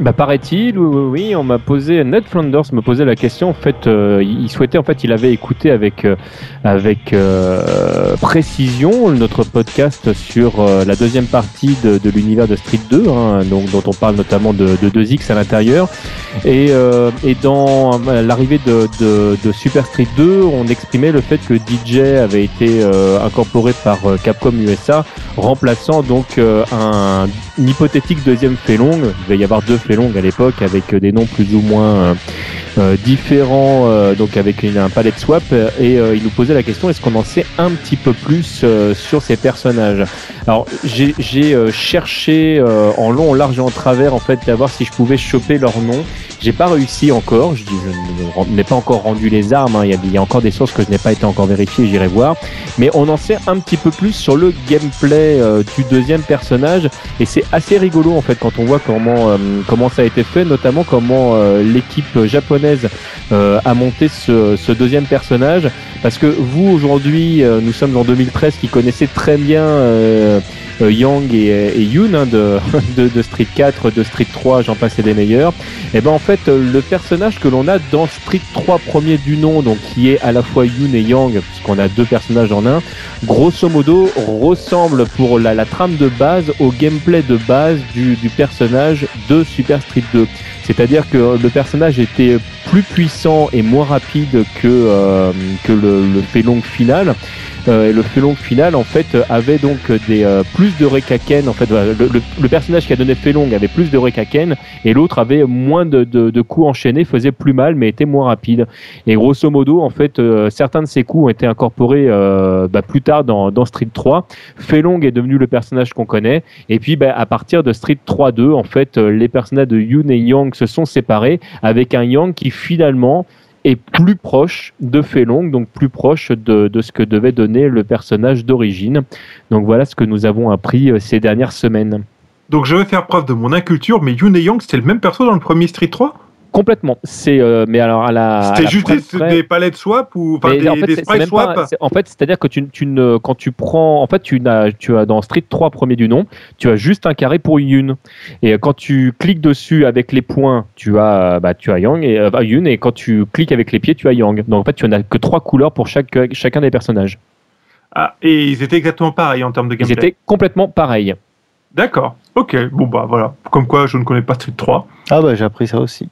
bah paraît-il, oui, on m'a posé, Ned Flanders me posait la question. En fait, euh, il souhaitait, en fait, il avait écouté avec euh, avec euh, précision notre podcast sur euh, la deuxième partie de, de l'univers de Street 2, hein, donc dont on parle notamment de, de 2X à l'intérieur. Et, euh, et dans euh, l'arrivée de, de, de Super Street 2, on exprimait le fait que DJ avait été incorporé par Capcom USA, remplaçant donc un, une hypothétique deuxième Felong. Il devait y avoir deux Felong à l'époque avec euh, des noms plus ou moins euh, euh, différents, donc avec un palette swap. euh, Et il nous posait la question est-ce qu'on en sait un petit peu plus sur ces personnages? Alors j'ai cherché en long, en large et en travers en fait à voir si je pouvais choper leur nom. J'ai pas réussi encore. Je dis, je n'ai pas encore rendu les armes. hein. Il, y a, encore des sources que je n'ai pas été encore vérifiées. J'irai voir. Mais on en sait un petit peu plus sur le gameplay euh, du deuxième personnage. Et c'est assez rigolo en fait quand on voit comment euh, comment ça a été fait, notamment comment euh, l'équipe japonaise a monté ce, ce deuxième personnage. Parce que vous aujourd'hui, nous sommes en 2013, qui connaissez très bien. Euh, euh, Yang et, et Yoon hein, de, de, Street 4, de Street 3, j'en passe et des meilleurs. Et ben en fait euh, le personnage que l'on a dans Street 3 premier du nom, donc qui est à la fois Yoon et Yang, puisqu'on a deux personnages en un, grosso modo ressemble pour la, la trame de base au gameplay de base du, du personnage de Super Street 2. C'est-à-dire que le personnage était plus puissant et moins rapide que, euh, que le, le final. Euh, et le Felong final en fait avait donc des euh, plus de Rekaken en fait le, le- le personnage qui a donné Felong avait plus de Rekaken et l'autre avait moins de, de, de coups enchaînés faisait plus mal mais était moins rapide. Et grosso modo en fait euh, certains de ces coups ont été incorporés euh, bah, plus tard dans, dans Street 3 Felong est devenu le personnage qu'on connaît et puis bah, à partir de Street 3-2 en fait euh, les personnages de Yoon et Yang se sont séparés avec un Yang qui finalement est plus proche de Felong, donc plus proche de, de ce que devait donner le personnage d'origine. Donc voilà ce que nous avons appris euh, ces dernières semaines. Donc je vais faire preuve de mon inculture, mais Yoon et Yang, c'était le même perso dans le premier Street 3 Complètement. C'est euh, mais alors à la. C'était juste des, près- des palettes swap ou enfin des, en fait, des sprites pas- swap en fait, c'est-à-dire que tu, tu ne, quand tu prends, en fait, tu as, tu as dans Street 3 premier du nom, tu as juste un carré pour Yun. Et quand tu cliques dessus avec les points, tu as, bah, tu as Yang et euh, bah, Yun. Et quand tu cliques avec les pieds, tu as Yang. Donc en fait, tu n'as que trois couleurs pour chaque, chacun des personnages. Ah, Et ils étaient exactement pareils en termes de Ils gameplay. étaient complètement pareils. D'accord. Ok. Bon bah voilà. Comme quoi, je ne connais pas Street 3. Ah bah j'ai appris ça aussi.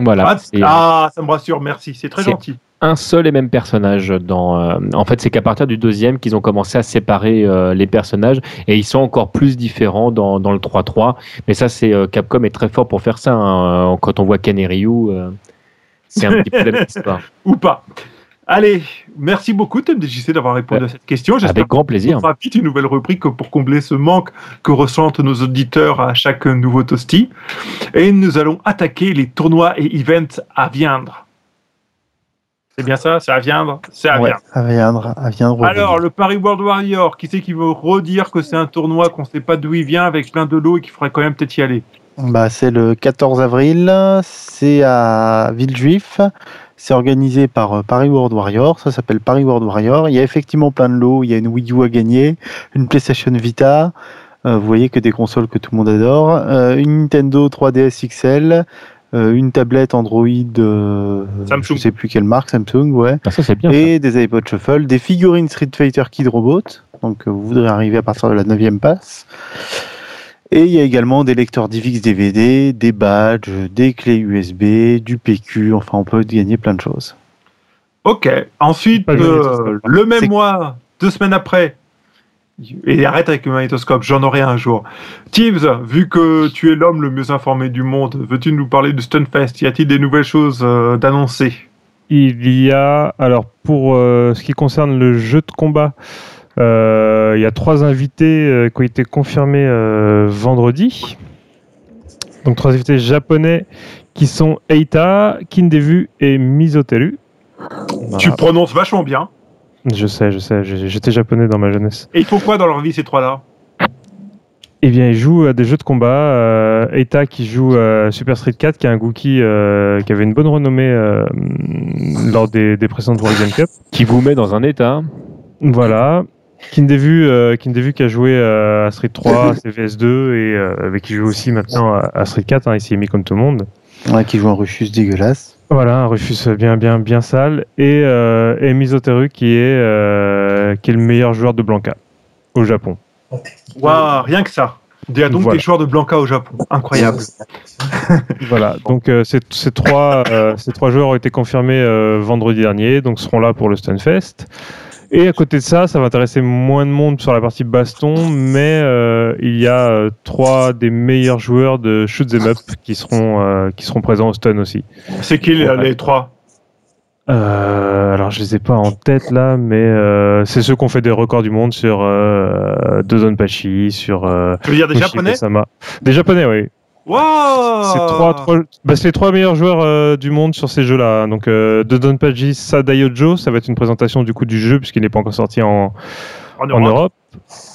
Voilà. Ah, Et, euh, ah, ça me rassure. Merci. C'est très gentil. un seul et même personnage dans euh, en fait c'est qu'à partir du deuxième qu'ils ont commencé à séparer euh, les personnages et ils sont encore plus différents dans, dans le 3-3 mais ça c'est Capcom est très fort pour faire ça hein. quand on voit Ken et Ryu c'est un petit peu la même histoire Ou pas. Allez, merci beaucoup TMDJC d'avoir répondu Euh, à cette question. J'espère avec grand plaisir On fera vite une nouvelle rubrique pour combler ce manque que ressentent nos auditeurs à chaque nouveau toasty. Et nous allons attaquer les tournois et events à viendre. C'est bien ça C'est à viendre C'est à Ouais, viendre. à viendre, à viendre. Alors, le Paris World Warrior, qui c'est qui veut redire que c'est un tournoi qu'on ne sait pas d'où il vient avec plein de lots et qu'il faudrait quand même peut-être y aller? Bah, c'est le 14 avril, c'est à Villejuif. C'est organisé par euh, Paris World Warrior, ça s'appelle Paris World Warrior. Il y a effectivement plein de lots, il y a une Wii U à gagner, une PlayStation Vita, euh, vous voyez que des consoles que tout le monde adore, euh, une Nintendo 3DS XL, euh, une tablette Android, euh, Samsung. je sais plus quelle marque, Samsung, ouais, Ah, ça c'est bien ça. et des iPod Shuffle, des figurines Street Fighter Kid Robot, donc euh, vous voudrez arriver à partir de la 9 passe. Et il y a également des lecteurs DivX DVD, des badges, des clés USB, du PQ, enfin on peut gagner plein de choses. Ok. Ensuite, euh, le même mois, deux semaines après, et arrête avec le magnétoscope, j'en aurai un jour. Tibbs, vu que tu es l'homme le mieux informé du monde, veux-tu nous parler du Stunfest? Y a-t-il des nouvelles choses euh, d'annoncer? Il y a, alors pour euh, ce qui concerne le jeu de combat, euh, il y a trois invités euh, qui ont été confirmés euh, vendredi. Donc trois invités japonais qui sont Eita, Kindevu et Mizoteru. Voilà. Tu prononces vachement bien. Je sais, je sais, j'étais japonais dans ma jeunesse. Et ils font quoi dans leur vie, ces trois-là? Eh bien, ils jouent à des jeux de combat. Euh, Eita qui joue à Super Street 4, qui est un Gookie euh, qui avait une bonne renommée euh, lors des, des précédentes World Game Cup. qui vous met dans un état Voilà. Kindevu, euh, Kindevu qui a joué euh, à Street 3, à CVS2 et euh, avec qui joue aussi maintenant à, à Street 4. hein, il s'y est mis comme tout le monde. Ouais, qui joue un Rufus dégueulasse. Voilà, un Rufus bien, bien, bien sale. Et, euh, et Mizoteru qui est, euh, qui est le meilleur joueur de Blanca au Japon. Waouh, rien que ça. Il y a donc Voilà. des joueurs de Blanca au Japon. Incroyable. Voilà, donc euh, ces, ces trois, euh, ces trois joueurs ont été confirmés euh, vendredi dernier, donc seront là pour le Stunfest. Et à côté de ça, ça va intéresser moins de monde sur la partie baston, mais euh, il y a euh, trois des meilleurs joueurs de shoot 'em up qui seront euh, qui seront présents au Stun aussi. C'est qui les, les trois? Euh, alors je les ai pas en tête là, mais euh, c'est ceux qui ont fait des records du monde sur euh, Dozonpachi, sur euh, Tu veux dire des japonais? Des japonais, oui. Waouh C'est trois, trois- bah, c'est les trois meilleurs joueurs euh, du monde sur ces jeux-là. Donc, euh, de Donpaji Sadayojo, ça va être une présentation du coup du jeu puisqu'il n'est pas encore sorti en, En en Europe.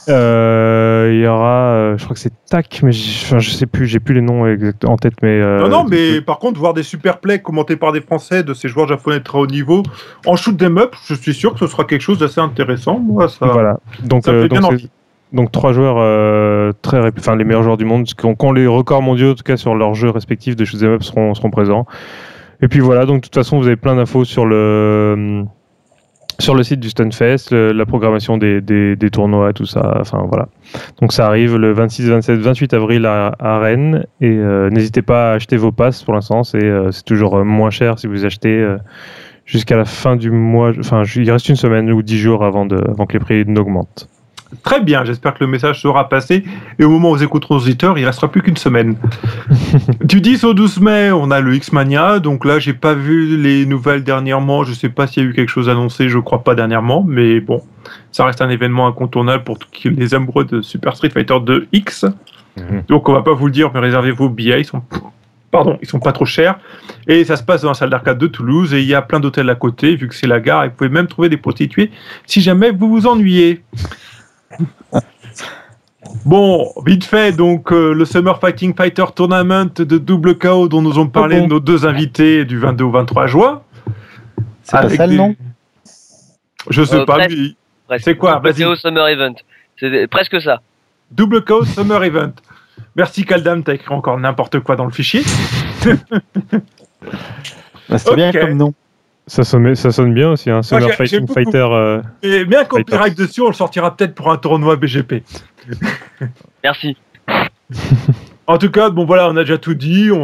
Euh, Il y aura, euh, je crois que c'est TAC, mais enfin, je sais plus, j'ai plus les noms en tête, mais. Non, non, mais par contre, voir des super plays commentés par des Français de ces joueurs japonais de très haut niveau en shoot them up, je suis sûr que ce sera quelque chose d'assez intéressant. Moi, ça, Voilà. Donc, ça me fait bien donc, envie. Donc trois joueurs euh, très, enfin les meilleurs joueurs du monde, qui ont, les records mondiaux en tout cas sur leurs jeux respectifs de shoot'em up seront, seront présents. Et puis voilà, donc de toute façon vous avez plein d'infos sur le sur le site du Stunfest, la programmation des, des, des tournois, tout ça. Enfin voilà. Donc ça arrive le 26, 27, 28 avril à, Rennes et euh, n'hésitez pas à acheter vos passes pour l'instant, c'est euh, toujours euh, moins cher si vous achetez. euh, Jusqu'à la fin du mois, enfin, il reste une semaine ou dix jours avant, de, avant que les prix n'augmentent. Très bien, j'espère que le message sera passé. Et au moment où vous écouterez aux auditeurs, il restera plus qu'une semaine. tu dis au 12 mai, on a le X-Mania. Donc là, j'ai pas vu les nouvelles dernièrement. Je sais pas s'il y a eu quelque chose annoncé. Je crois pas dernièrement. Mais bon, ça reste un événement incontournable pour les amoureux de Super Street Fighter 2 X. Mhm. Donc on va pas vous le dire, mais réservez vos billets. Ils sont Pardon, ils sont pas trop chers. Et ça se passe dans la salle d'arcade de Toulouse et il y a plein d'hôtels à côté, vu que c'est la gare. Et vous pouvez même trouver des prostituées si jamais vous vous ennuyez. Bon, vite fait, donc euh, le Summer Fighting Fighter Tournament de double KO dont nous ont parlé Ah bon nos deux invités du 22 au 23 juin. C'est pas ça le des- nom Je sais Euh, pas, presque. mais Presque. C'est quoi Double Vas-y. KO Summer Event. C'est presque ça. double KO Summer Event. Merci Kaldam, t'as écrit encore n'importe quoi dans le fichier. Bah, C'est bien comme nom. Ça sonne, ça sonne bien aussi, hein. Summer Fighting Fighter. euh, Et bien copyright dessus, on le sortira peut-être pour un tournoi BGP. Merci. En tout cas, bon voilà, on a déjà tout dit. On,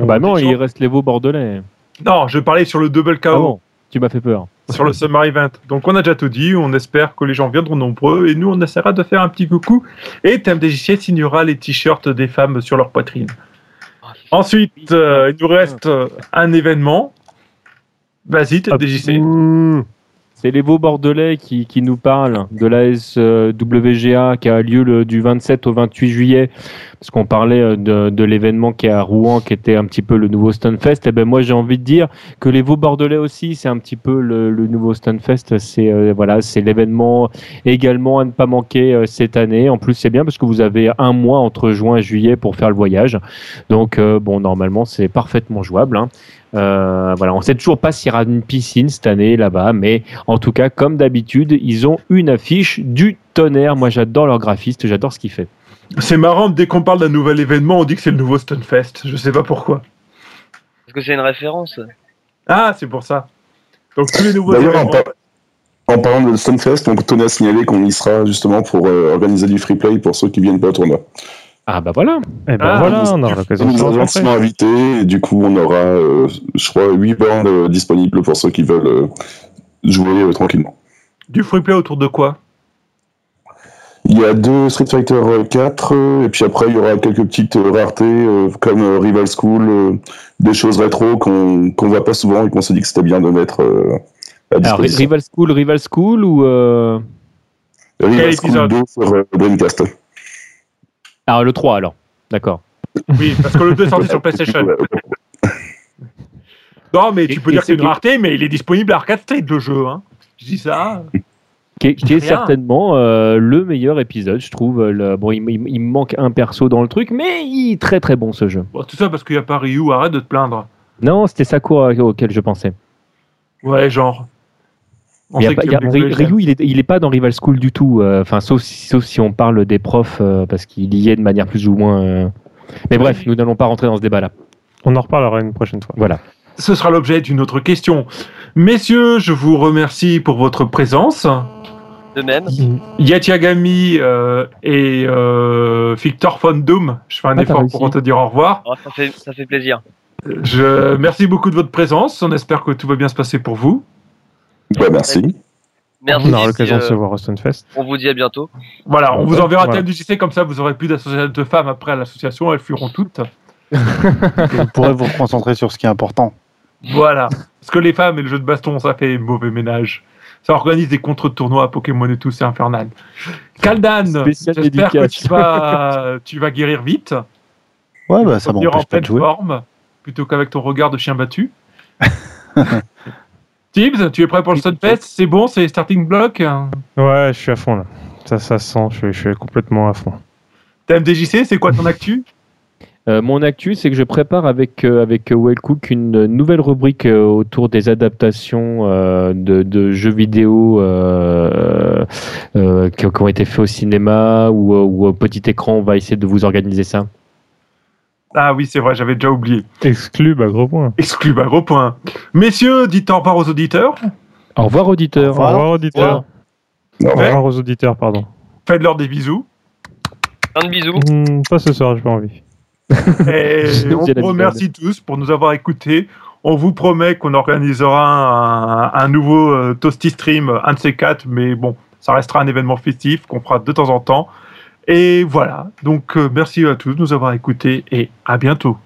on- Bah non, on- il reste les veaux bordelais. Non, je parlais sur le double KO. Ah bon Tu m'as fait peur. sur le Summer Event. Donc on a déjà tout dit, on espère que les gens viendront nombreux et nous on essaiera de faire un petit coucou. Et TMDJC signera les t-shirts des femmes sur leur poitrine. Ensuite, euh, il nous reste euh, un événement. Vas-y. Mmh. C'est les veaux bordelais qui, qui nous parlent de la SWGA qui a lieu le, du 27 au 28 juillet. Parce qu'on parlait euh, de, de l'événement qui est à Rouen, qui était un petit peu le nouveau Stunfest. Et ben moi j'ai envie de dire que les veaux bordelais aussi, c'est un petit peu le, le nouveau Stunfest. C'est euh, voilà, c'est l'événement également à ne pas manquer euh, cette année. En plus c'est bien parce que vous avez un mois entre juin et juillet pour faire le voyage. Donc euh, bon, normalement c'est parfaitement jouable. hein. Euh, voilà, on sait toujours pas s'il y aura une piscine cette année là-bas, mais en tout cas, comme d'habitude, ils ont une affiche du tonnerre. Moi, j'adore leur graphiste, j'adore ce qu'il fait. C'est marrant, dès qu'on parle d'un nouvel événement, on dit que c'est le nouveau Stunfest. Je sais pas pourquoi. Est-ce que c'est une référence Ah, c'est pour ça. Donc tous les nouveaux en, événements. par- en parlant de Stunfest, on tenait à signaler qu'on y sera justement pour euh, organiser du free play pour ceux qui viennent pas au tournoi. Ah bah voilà. Eh ben Ah, voilà, on aura l'occasion de nous se gentiment invités et du coup on aura, euh, je crois, 8 bornes euh, disponibles pour ceux qui veulent euh, jouer euh, tranquillement. Du free play autour de quoi? Il y a deux Street Fighter 4 euh, et puis après il y aura quelques petites raretés euh, comme euh, Rival School, euh, des choses rétro qu'on qu'on voit pas souvent et qu'on s'est dit que c'était bien de mettre euh, à Alors, disposition. Rival School, Rival School ou. euh, Rival Quel School épisode? 2 sur euh, Dreamcast. Ah, le 3 alors. D'accord. Oui, parce que le 2 est sorti sur PlayStation. Non, mais tu Et- peux et dire que c'est une rareté, mais il est disponible à Arcade Street, le jeu. Hein. Je dis ça. Qui est, qui est Rien. certainement euh, le meilleur épisode, je trouve. Le- bon, il, il- il me manque un perso dans le truc, mais il est très très bon ce jeu. Bon, tout ça parce qu'il n'y a pas Ryu, arrête de te plaindre. Non, c'était Sakura auquel je pensais. Ouais, genre. Il y a sait pas- que il y a- tu aimes Ryu, les jeux. Ryu, il est, il est pas dans Rival School du tout. euh, Enfin, sauf, si- sauf si on parle des profs, euh, parce qu'il y est de manière plus ou moins. euh, Mais bref, nous n'allons pas rentrer dans ce débat-là. On en reparlera une prochaine fois. Voilà. Ce sera l'objet d'une autre question. Messieurs, je vous remercie pour votre présence. De même. Yatiagami euh, et euh, Victor von Doom, je fais un Ah, effort pour te dire au revoir. Oh, ça, fait, ça fait plaisir. Je merci beaucoup de votre présence. On espère que tout va bien se passer pour vous. Ouais, merci. Merci. On aura l'occasion de puis, se euh, voir au Stunfest. On vous dit à bientôt. Voilà, on vous enverra Voilà. tel du JC comme ça, vous aurez plus d'associations de femmes après à l'association, elles fuiront toutes. Vous pourrez vous concentrer sur ce qui est important. Voilà. Parce que les femmes et le jeu de baston, ça fait mauvais ménage. Ça organise des contre-tournois à Pokémon et tout, c'est infernal. Kaldan, j'espère que tu vas, tu vas guérir vite. Ouais, bah ça m'empêche pas de jouer. forme, plutôt qu'avec ton regard de chien battu. Tibbs, tu es prêt pour le Sunfest C'est bon, c'est starting block Ouais, je suis à fond là. Ça, ça se sent, je, suis- je suis complètement à fond. TMDJC, c'est quoi ton actu? Euh, mon actu, c'est que je prépare avec, euh, avec euh, Wellcook une nouvelle rubrique euh, autour des adaptations euh, de, de jeux vidéo euh, euh, qui, qui ont été faits au cinéma ou, euh, ou au petit écran. On va essayer de vous organiser ça. Ah oui, c'est vrai, j'avais déjà oublié. Exclu, bah gros point. Exclu, bah gros point. Messieurs, dites au revoir aux auditeurs. Au revoir, auditeurs. Au revoir, auditeurs. Au Au revoir. aux auditeurs, pardon. Faites-leur des bisous. Plein de bisous. Hmm, pas ce soir, j'ai pas envie. Et J'ai on vous remercie tous pour nous avoir écoutés. On vous promet qu'on organisera un, un nouveau euh, Toasty Stream, un de ces quatre, mais bon, ça restera un événement festif qu'on fera de temps en temps. Et voilà, donc euh, merci à tous de nous avoir écoutés et à bientôt.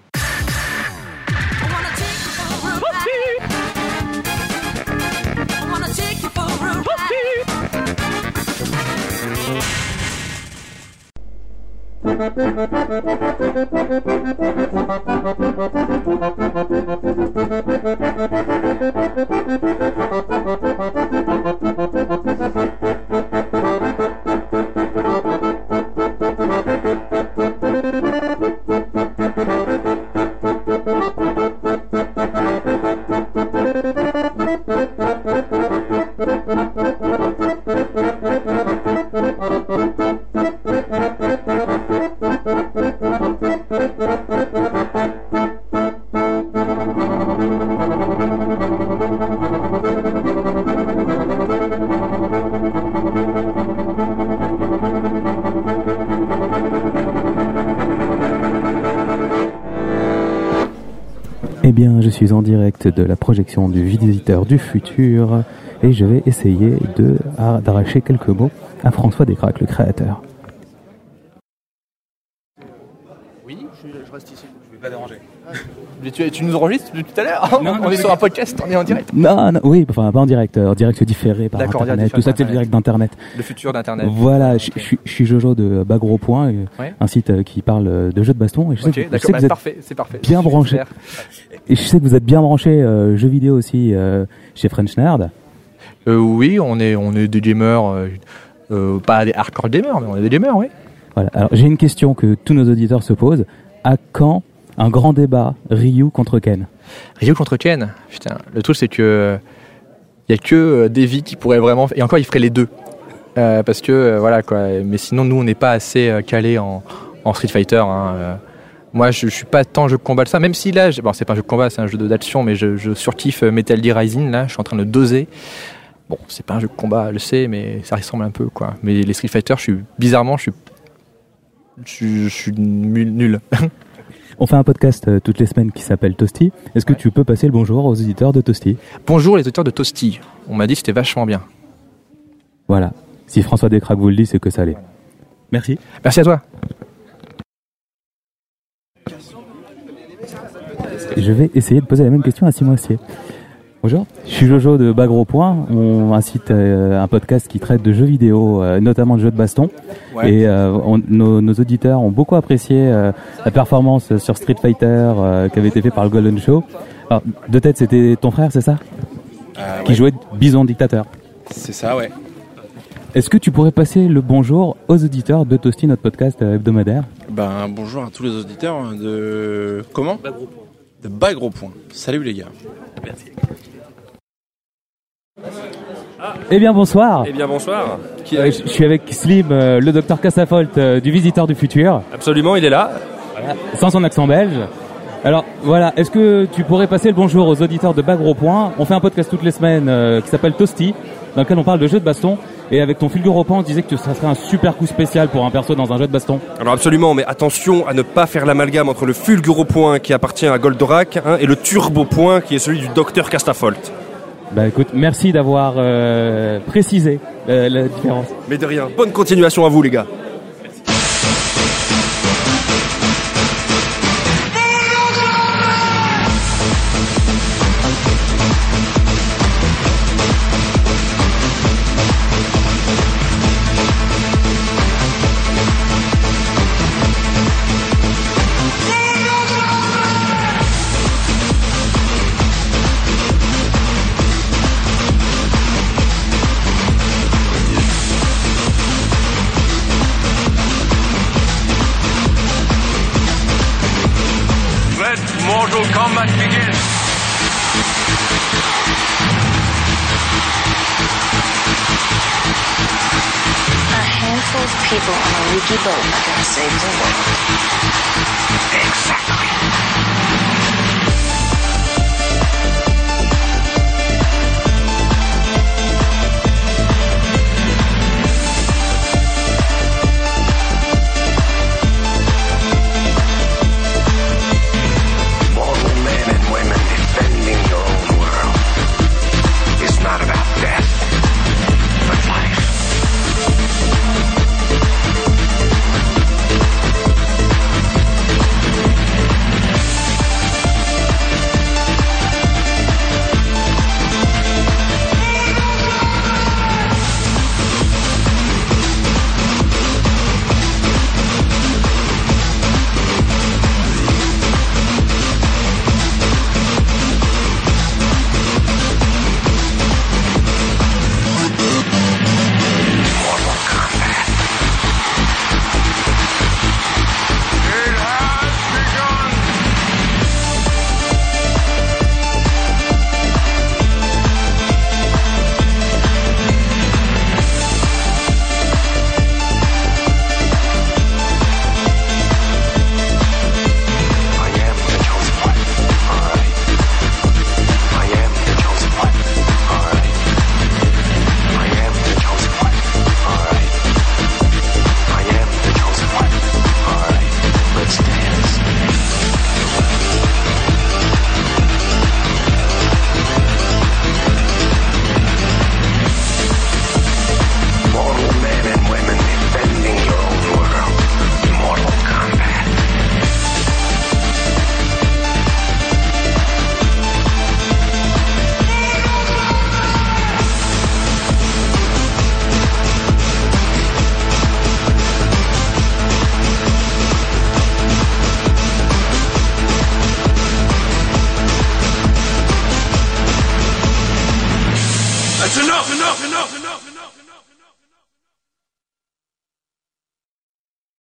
De la projection du visiteur du futur et je vais essayer de d'arracher quelques mots à François Descraques, le créateur. Oui, je, reste ici, je vais pas déranger. Mais tu, tu nous enregistres depuis tout à l'heure Non, On est sur un podcast, on est en direct. Non, non, oui, enfin pas en direct, euh, en direct différé par D'accord, internet, tout ça c'est le direct d'internet. Le futur d'Internet. Voilà, je, je suis- je suis Jojo de Bagro Point, euh, Ouais. un site euh, qui parle de jeux de baston. Et je sais Ok, que, je sais d'accord, que bah, vous êtes parfait, c'est parfait. bien branché. Et je sais que vous êtes bien branché euh, jeux vidéo aussi euh, chez French Nerd. Euh, oui, on est, on est des gamers, pas des hardcore gamers, mais on est des gamers, oui. Voilà. Alors j'ai une question que tous nos auditeurs se posent. À quand un grand débat Ryu contre Ken Ryu contre Ken, putain, le truc c'est que il y a que euh, Davy qui pourrait vraiment et encore il ferait les deux Euh, parce que euh, voilà quoi. Mais sinon nous on n'est pas assez calé en, Street Fighter. hein. Moi je, je suis pas tant jeu de combat que ça, même si là, bon c'est pas un jeu de combat, c'est un jeu d'action, mais je, je surkiffe Metal Gear Rising là, je suis en train de doser. Bon c'est pas un jeu de combat, je le sais, mais ça ressemble un peu quoi. Mais les Street Fighter, je suis bizarrement, je, suis- je suis nul. On fait un podcast euh, toutes les semaines qui s'appelle Toasty. Est-ce que tu peux passer le bonjour aux auditeurs de Toasty? Bonjour les auteurs de Toasty. On m'a dit que c'était vachement bien. Voilà. Si François Descraques vous le dit, c'est que ça l'est. Merci. Merci à toi. Je vais essayer de poser la même question à Simon Astier. Bonjour, je suis Jojo de Bagro Point, on, un site, euh, un podcast qui traite de jeux vidéo, euh, notamment de jeux de baston. Ouais. Et euh, on- nos, nos auditeurs ont beaucoup apprécié euh, la performance sur Street Fighter euh, qui avait été fait par le Golden Show. Alors, de tête, c'était ton frère, c'est ça? Euh, Qui ouais. jouait Bison Dictateur. C'est ça, ouais. Est-ce que tu pourrais passer le bonjour aux auditeurs de Toasty, notre podcast hebdomadaire? Ben, bonjour à tous les auditeurs de. Comment? De Bagro Point. Salut les gars. Eh bien, bonsoir Eh bien bonsoir. Qui- Euh, Je suis avec Slim, euh, le docteur Cassafolt euh, du Visiteur du Futur. Absolument, il est là. sans son accent belge. Alors voilà, est-ce que tu pourrais passer le bonjour aux auditeurs de Bagro Point? On fait un podcast toutes les semaines qui s'appelle Toasty, dans lequel on parle de jeux de baston. Et avec ton fulguropan, on disait que ça serait un super coup spécial pour un perso dans un jeu de baston. Alors absolument, mais attention à ne pas faire l'amalgame entre le Fulguro Point qui appartient à Goldorak hein, et le Turbo Point qui est celui du Docteur Castafolt. Bah écoute, merci d'avoir euh, précisé euh, la différence. Mais de rien. Bonne continuation à vous les gars. People on a leaky boat are gonna save the world.